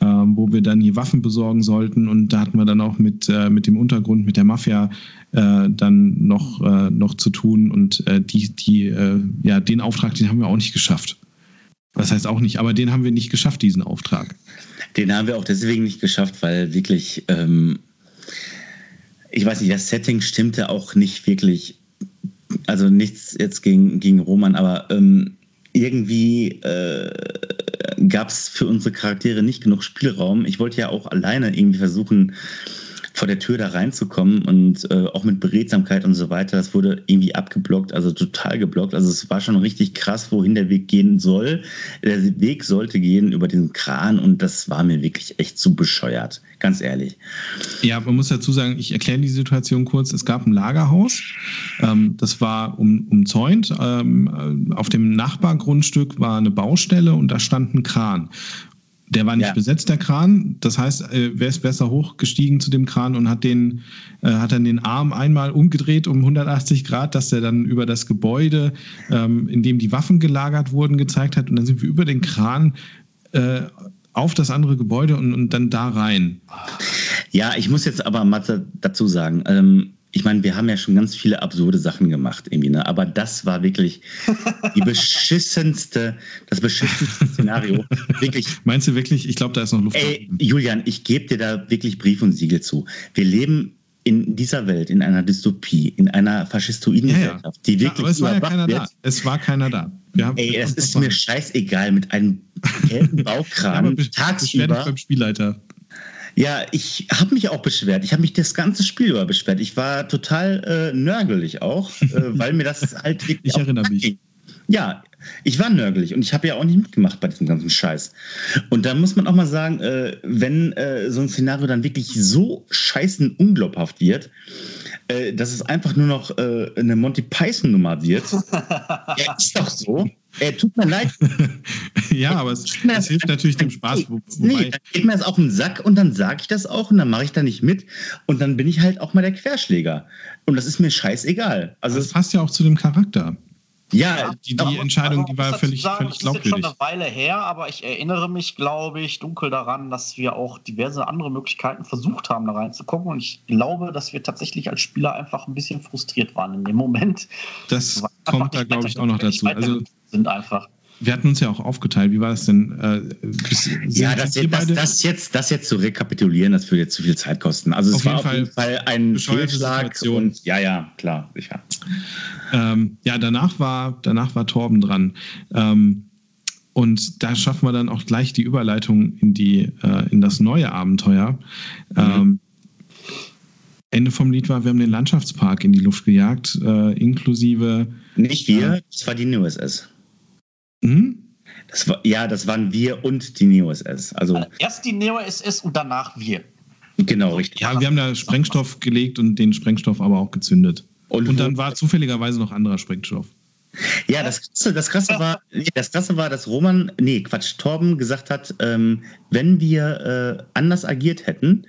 Ähm, wo wir dann hier Waffen besorgen sollten und da hatten wir dann auch mit, äh, mit dem Untergrund, mit der Mafia äh, dann noch, äh, noch zu tun und äh, die, die, äh, ja, den Auftrag, den haben wir auch nicht geschafft. Das heißt auch nicht, aber den haben wir nicht geschafft, diesen Auftrag. Den haben wir auch deswegen nicht geschafft, weil wirklich, ähm, ich weiß nicht, das Setting stimmte auch nicht wirklich. Also nichts jetzt gegen, gegen Roman, aber ähm, irgendwie äh, gab es für unsere Charaktere nicht genug Spielraum. Ich wollte ja auch alleine irgendwie versuchen, vor der Tür da reinzukommen und äh, auch mit Beredsamkeit und so weiter, das wurde irgendwie abgeblockt, also total geblockt. Also es war schon richtig krass, wohin der Weg gehen soll. Der Weg sollte gehen über diesen Kran und das war mir wirklich echt zu bescheuert, ganz ehrlich. Ja, man muss dazu sagen, ich erkläre die Situation kurz. Es gab ein Lagerhaus, ähm, das war um, umzäunt. Ähm, auf dem Nachbargrundstück war eine Baustelle und da stand ein Kran. Der war nicht ja. besetzt, der Kran. Das heißt, äh, wer ist besser hochgestiegen zu dem Kran und hat den, äh, hat dann den Arm einmal umgedreht um 180 Grad, dass er dann über das Gebäude, ähm, in dem die Waffen gelagert wurden, gezeigt hat. Und dann sind wir über den Kran äh, auf das andere Gebäude und, und dann da rein. Ja, ich muss jetzt aber mal dazu sagen, ähm, ich meine, wir haben ja schon ganz viele absurde Sachen gemacht, irgendwie, ne? aber das war wirklich die beschissenste, das beschissenste Szenario. Wirklich. Meinst du wirklich? Ich glaube, da ist noch Luft. Ey, Julian, ich gebe dir da wirklich Brief und Siegel zu. Wir leben in dieser Welt, in einer Dystopie, in einer faschistoiden ja, Gesellschaft, die wirklich ja, aber es war ja keiner wird. da. Es war keiner da. Ey, es ist mir scheißegal mit einem gelben Baukran ja, tagsüber. beim Spielleiter. Ja, ich habe mich auch beschwert. Ich habe mich das ganze Spiel über beschwert. Ich war total äh, nörgelig auch, äh, weil mir das halt wirklich. ich erinnere mich. Ja, ich war nörgelig und ich habe ja auch nicht mitgemacht bei diesem ganzen Scheiß. Und da muss man auch mal sagen, äh, wenn äh, so ein Szenario dann wirklich so scheißen unglaubhaft wird, äh, dass es einfach nur noch äh, eine Monty Python-Nummer wird. ja, ist doch so. Äh, tut mir leid. ja, aber es, es hilft natürlich dem Spaß. Wo, nee, dann geht mir das auf den Sack und dann sage ich das auch und dann mache ich da nicht mit und dann bin ich halt auch mal der Querschläger. Und das ist mir scheißegal. Also das passt ja auch zu dem Charakter. Ja, die, die Entscheidung, die war völlig, sagen, völlig glaubwürdig. Das ist schon eine Weile her, aber ich erinnere mich, glaube ich, dunkel daran, dass wir auch diverse andere Möglichkeiten versucht haben, da reinzukommen. Und ich glaube, dass wir tatsächlich als Spieler einfach ein bisschen frustriert waren in dem Moment. Das kommt da, glaube ich, auch noch dazu. Also sind einfach wir hatten uns ja auch aufgeteilt. Wie war das denn? Äh, ja, das, jetzt, das, das, jetzt, das jetzt zu rekapitulieren, das würde jetzt zu viel Zeit kosten. Also es auf war auf jeden Fall ein Fehlschlag. Und, ja, ja, klar, sicher. Ähm, ja, danach war, danach war Torben dran. Ähm, und da schaffen wir dann auch gleich die Überleitung in, die, äh, in das neue Abenteuer. Mhm. Ähm, Ende vom Lied war, wir haben den Landschaftspark in die Luft gejagt, äh, inklusive. Nicht wir, es war die NUSS. Hm? Das war, ja, das waren wir und die Neo-SS. Also, also erst die Neo-SS und danach wir. Genau, richtig. Ja, wir haben da Sprengstoff gelegt und den Sprengstoff aber auch gezündet. Und, und dann war zufälligerweise noch anderer Sprengstoff. Ja, das Krasse, das Krasse war, das Krasse war, dass Roman, nee, Quatsch, Torben gesagt hat, ähm, wenn wir äh, anders agiert hätten,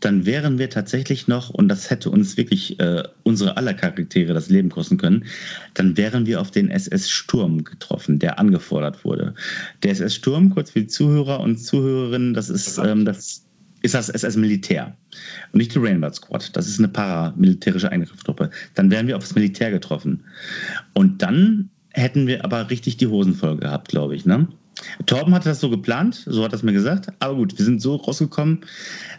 dann wären wir tatsächlich noch, und das hätte uns wirklich äh, unsere aller Charaktere das Leben kosten können, dann wären wir auf den SS Sturm getroffen, der angefordert wurde. Der SS Sturm, kurz für die Zuhörer und Zuhörerinnen, das ist, ähm, das, ist das SS Militär und nicht die Rainbow Squad. Das ist eine paramilitärische Eingriffstruppe. Dann wären wir aufs Militär getroffen. Und dann hätten wir aber richtig die Hosen voll gehabt, glaube ich. Ne? Torben hatte das so geplant, so hat er es mir gesagt. Aber gut, wir sind so rausgekommen.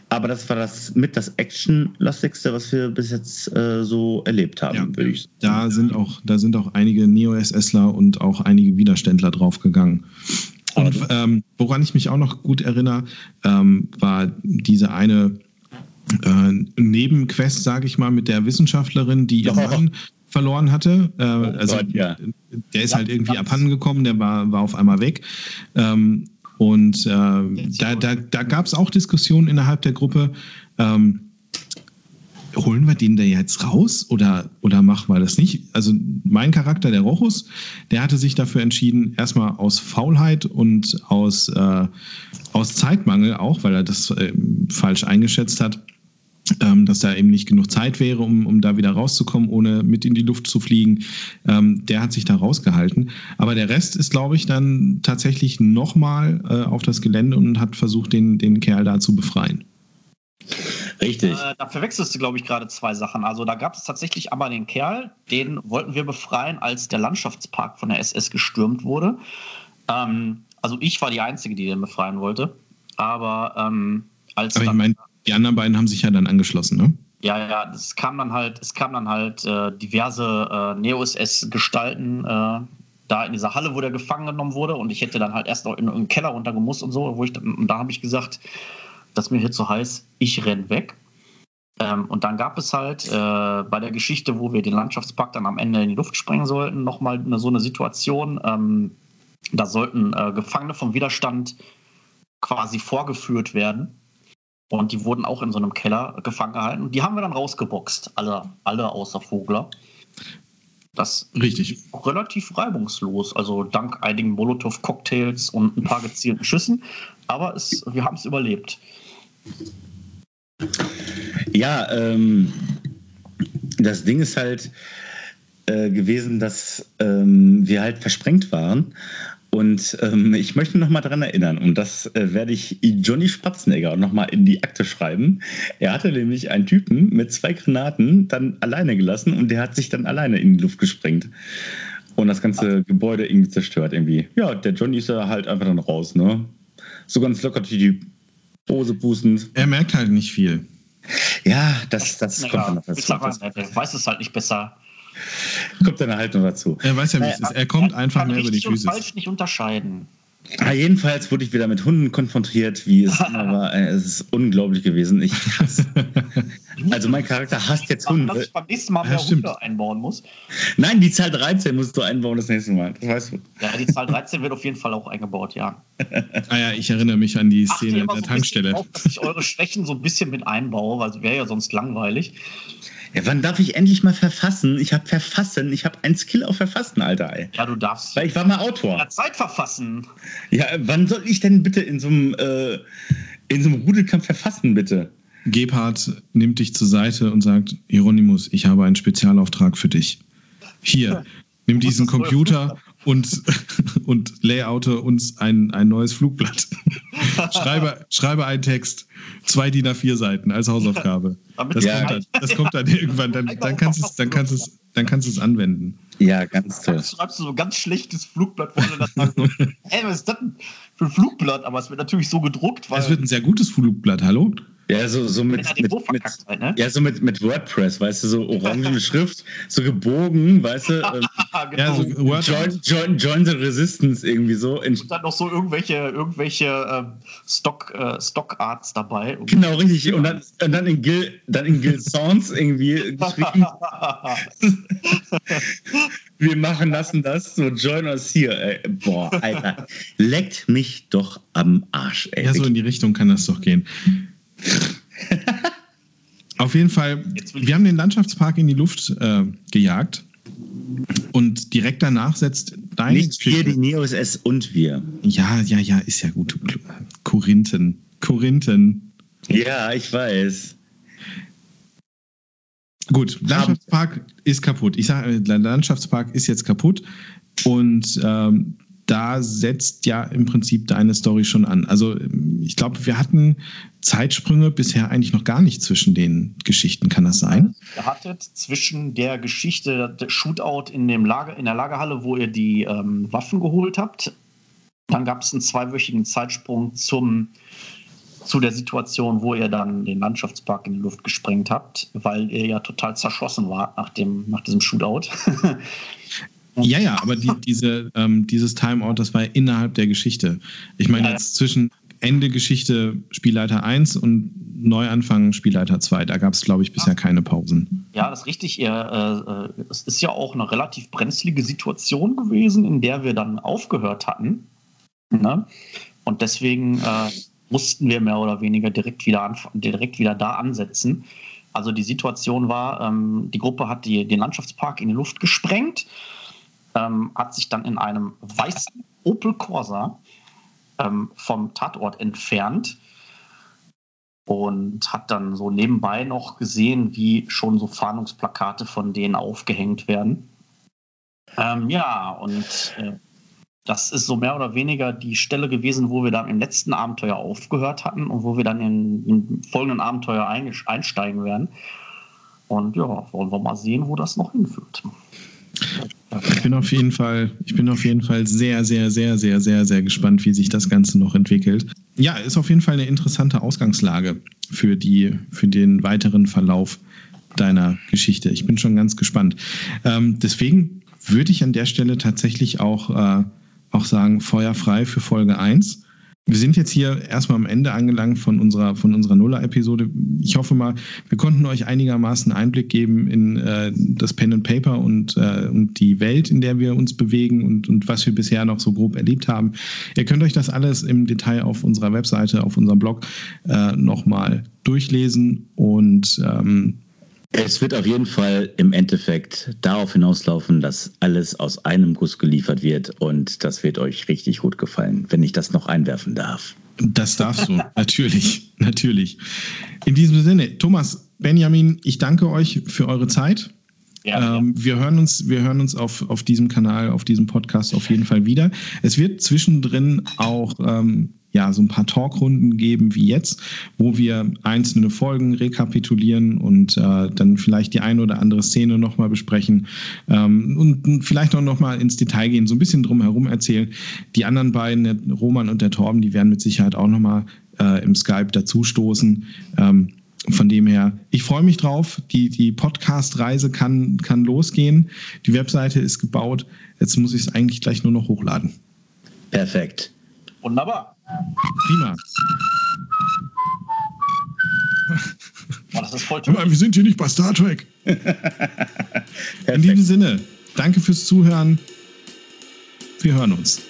Aber das war das mit das Action-lastigste, was wir bis jetzt äh, so erlebt haben, ja, würde ich sagen. Da sind auch, da sind auch einige Neo-SSler und auch einige Widerständler draufgegangen. Und ähm, woran ich mich auch noch gut erinnere, ähm, war diese eine äh, Nebenquest, sage ich mal, mit der Wissenschaftlerin, die ihren Mann verloren hatte. Äh, oh also Gott, ja. der ist halt irgendwie abhanden gekommen, der war, war auf einmal weg. Ähm, und äh, da, da, da gab es auch Diskussionen innerhalb der Gruppe. Ähm, holen wir den da jetzt raus oder, oder machen wir das nicht? Also mein Charakter, der Rochus, der hatte sich dafür entschieden, erstmal aus Faulheit und aus, äh, aus Zeitmangel auch, weil er das äh, falsch eingeschätzt hat, ähm, dass da eben nicht genug Zeit wäre, um, um da wieder rauszukommen, ohne mit in die Luft zu fliegen. Ähm, der hat sich da rausgehalten. Aber der Rest ist, glaube ich, dann tatsächlich nochmal äh, auf das Gelände und hat versucht, den, den Kerl da zu befreien. Richtig. Äh, da verwechselst du, glaube ich, gerade zwei Sachen. Also da gab es tatsächlich einmal den Kerl, den wollten wir befreien, als der Landschaftspark von der SS gestürmt wurde. Ähm, also ich war die Einzige, die den befreien wollte. Aber ähm, als Aber ich meine, die anderen beiden haben sich ja dann angeschlossen, ne? Ja, ja, es kam dann halt, es kam dann halt äh, diverse äh, Neo-SS-Gestalten äh, da in dieser Halle, wo der gefangen genommen wurde und ich hätte dann halt erst noch in einen Keller runtergemusst und so, wo ich und da habe ich gesagt, das ist mir hier zu heiß, ich renn weg. Ähm, und dann gab es halt äh, bei der Geschichte, wo wir den Landschaftspark dann am Ende in die Luft sprengen sollten, nochmal eine, so eine Situation. Ähm, da sollten äh, Gefangene vom Widerstand quasi vorgeführt werden. Und die wurden auch in so einem Keller gefangen gehalten. Die haben wir dann rausgeboxt, alle, alle außer Vogler. Das Richtig. relativ reibungslos. Also dank einigen Molotow-Cocktails und ein paar gezielten Schüssen. Aber es, wir haben es überlebt. Ja, ähm, das Ding ist halt äh, gewesen, dass ähm, wir halt versprengt waren. Und ähm, ich möchte noch mal daran erinnern, und das äh, werde ich Johnny Spatzenegger noch mal in die Akte schreiben. Er hatte nämlich einen Typen mit zwei Granaten dann alleine gelassen und der hat sich dann alleine in die Luft gesprengt und das ganze Gebäude irgendwie zerstört irgendwie. Ja, der Johnny ist ja halt einfach dann raus, ne? So ganz locker die Hose pustend. Er merkt halt nicht viel. Ja, das, das Naja, kommt dann aber- Das weiß es halt nicht besser. Kommt dann halt noch dazu. Er weiß ja, wie es ist. Er kommt einfach kann mehr über die Füße. falsch nicht unterscheiden. Ah, jedenfalls wurde ich wieder mit Hunden konfrontiert, wie es immer war. Äh, Es ist unglaublich gewesen. Ich hasse. Also mein Charakter hasst jetzt Machen, dass Hunde. ich beim nächsten Mal Ja, mehr stimmt. Hunde einbauen muss. Nein, die Zahl 13 musst du einbauen das nächste Mal. Das weißt du. Ja, die Zahl 13 wird auf jeden Fall auch eingebaut, ja. Ah ja, ich erinnere mich an die Szene in immer der so Tankstelle. Drauf, dass ich eure Schwächen so ein bisschen mit einbaue, weil es wäre ja sonst langweilig. Ja, wann darf ich endlich mal verfassen? Ich habe verfassen. Ich habe ein Skill auf Verfassen, Alter. Ey. Ja, du darfst Weil ich war mal Autor. Zeit verfassen. Ja, wann soll ich denn bitte in so einem, äh, in so einem Rudelkampf verfassen, bitte? Gebhard nimmt dich zur Seite und sagt, Hieronymus, ich habe einen Spezialauftrag für dich. Hier, nimm diesen Computer und, und layoute uns ein, ein neues Flugblatt. schreibe, schreibe einen Text, zwei DIN A4 Seiten als Hausaufgabe. Das, Ja. kommt, dann, das kommt dann irgendwann, dann, dann kannst du es, dann kannst du es, dann kannst du es anwenden. Ja, ganz toll. Dann schreibst du so ein ganz schlechtes Flugblatt, wo du dann sagst, so, ey, was ist das denn für ein Flugblatt? Aber es wird natürlich so gedruckt, weil Es wird ein sehr gutes Flugblatt, hallo? Ja, so, so mit, mit, mit, halt, ne? ja, so mit, mit WordPress, weißt du, so orangene Schrift, so gebogen, weißt du, ähm, genau. Ja, so join, join, join the Resistance irgendwie so. In, und dann noch so irgendwelche, irgendwelche ähm, Stock, äh, Stockarts dabei. genau, richtig. Und dann, und dann in Gil, dann in Gil Sounds irgendwie geschrieben, wir machen lassen das, so join us here. Ey. Boah, Alter, leckt mich doch am Arsch, ey. Ja, so in die Richtung kann das doch gehen. Auf jeden Fall, wir haben den Landschaftspark in die Luft äh, gejagt. Und direkt danach setzt deine Nicht wir, die Neos S und wir. Ja, ja, ja, ist ja gut. Korinthen. Korinthen. Ja, ich weiß. Gut, Landschaftspark ist kaputt. Ich sage, der Landschaftspark ist jetzt kaputt. Und ähm, da setzt ja im Prinzip deine Story schon an. Also ich glaube, wir hatten Zeitsprünge bisher eigentlich noch gar nicht zwischen den Geschichten. Kann das sein? Ihr hattet zwischen der Geschichte, der Shootout in, dem Lager, in der Lagerhalle, wo ihr die ähm, Waffen geholt habt, dann gab es einen zweiwöchigen Zeitsprung zum, zu der Situation, wo ihr dann den Landschaftspark in die Luft gesprengt habt, weil ihr ja total zerschossen wart nach, dem, nach diesem Shootout. Ja, ja, aber die, diese, ähm, dieses Timeout, das war ja innerhalb der Geschichte. Ich meine Ja, jetzt zwischen Ende Geschichte Spielleiter 1 und Neuanfang Spielleiter 2. Da gab es, glaube ich, bisher keine Pausen. Ja, das ist richtig. Äh, es ist ja auch eine relativ brenzlige Situation gewesen, in der wir dann aufgehört hatten. Ne? Und deswegen äh, mussten wir mehr oder weniger direkt wieder, direkt wieder da ansetzen. Also die Situation war, ähm, die Gruppe hat die, den Landschaftspark in die Luft gesprengt, ähm, hat sich dann in einem weißen Opel Corsa ähm, vom Tatort entfernt und hat dann so nebenbei noch gesehen, wie schon so Fahndungsplakate von denen aufgehängt werden. Ähm, ja, und äh, das ist so mehr oder weniger die Stelle gewesen, wo wir dann im letzten Abenteuer aufgehört hatten und wo wir dann in, im folgenden Abenteuer ein, einsteigen werden. Und ja, wollen wir mal sehen, wo das noch hinführt. Ich bin auf jeden Fall, ich bin auf jeden Fall sehr, sehr, sehr, sehr, sehr, sehr gespannt, wie sich das Ganze noch entwickelt. Ja, ist auf jeden Fall eine interessante Ausgangslage für, die, für den weiteren Verlauf deiner Geschichte. Ich bin schon ganz gespannt. Ähm, deswegen würde ich an der Stelle tatsächlich auch, äh, auch sagen, feuerfrei für Folge 1. Wir sind jetzt hier erstmal am Ende angelangt von unserer, von unserer Nuller-Episode. Ich hoffe mal, wir konnten euch einigermaßen Einblick geben in äh, das Pen and Paper und, äh, und die Welt, in der wir uns bewegen und, und was wir bisher noch so grob erlebt haben. Ihr könnt euch das alles im Detail auf unserer Webseite, auf unserem Blog äh, nochmal durchlesen und ähm, es wird auf jeden Fall im Endeffekt darauf hinauslaufen, dass alles aus einem Guss geliefert wird und das wird euch richtig gut gefallen, wenn ich das noch einwerfen darf. Das darfst du, natürlich, natürlich. In diesem Sinne, Thomas, Benjamin, ich danke euch für eure Zeit. Ja, ähm, ja. Wir hören uns, wir hören uns auf, auf diesem Kanal, auf diesem Podcast auf jeden Fall wieder. Es wird zwischendrin auch ähm, ja, so ein paar Talkrunden geben wie jetzt, wo wir einzelne Folgen rekapitulieren und äh, dann vielleicht die eine oder andere Szene nochmal besprechen ähm, und vielleicht auch nochmal ins Detail gehen, so ein bisschen drumherum erzählen. Die anderen beiden, der Roman und der Torben, die werden mit Sicherheit auch nochmal äh, im Skype dazustoßen. Ähm, von dem her, ich freue mich drauf. Die, die Podcast-Reise kann, kann losgehen. Die Webseite ist gebaut. Jetzt muss ich es eigentlich gleich nur noch hochladen. Perfekt. Wunderbar. Prima. Oh, das ist voll toll. Wir sind hier nicht bei Star Trek. In diesem Sinne, danke fürs Zuhören. Wir hören uns.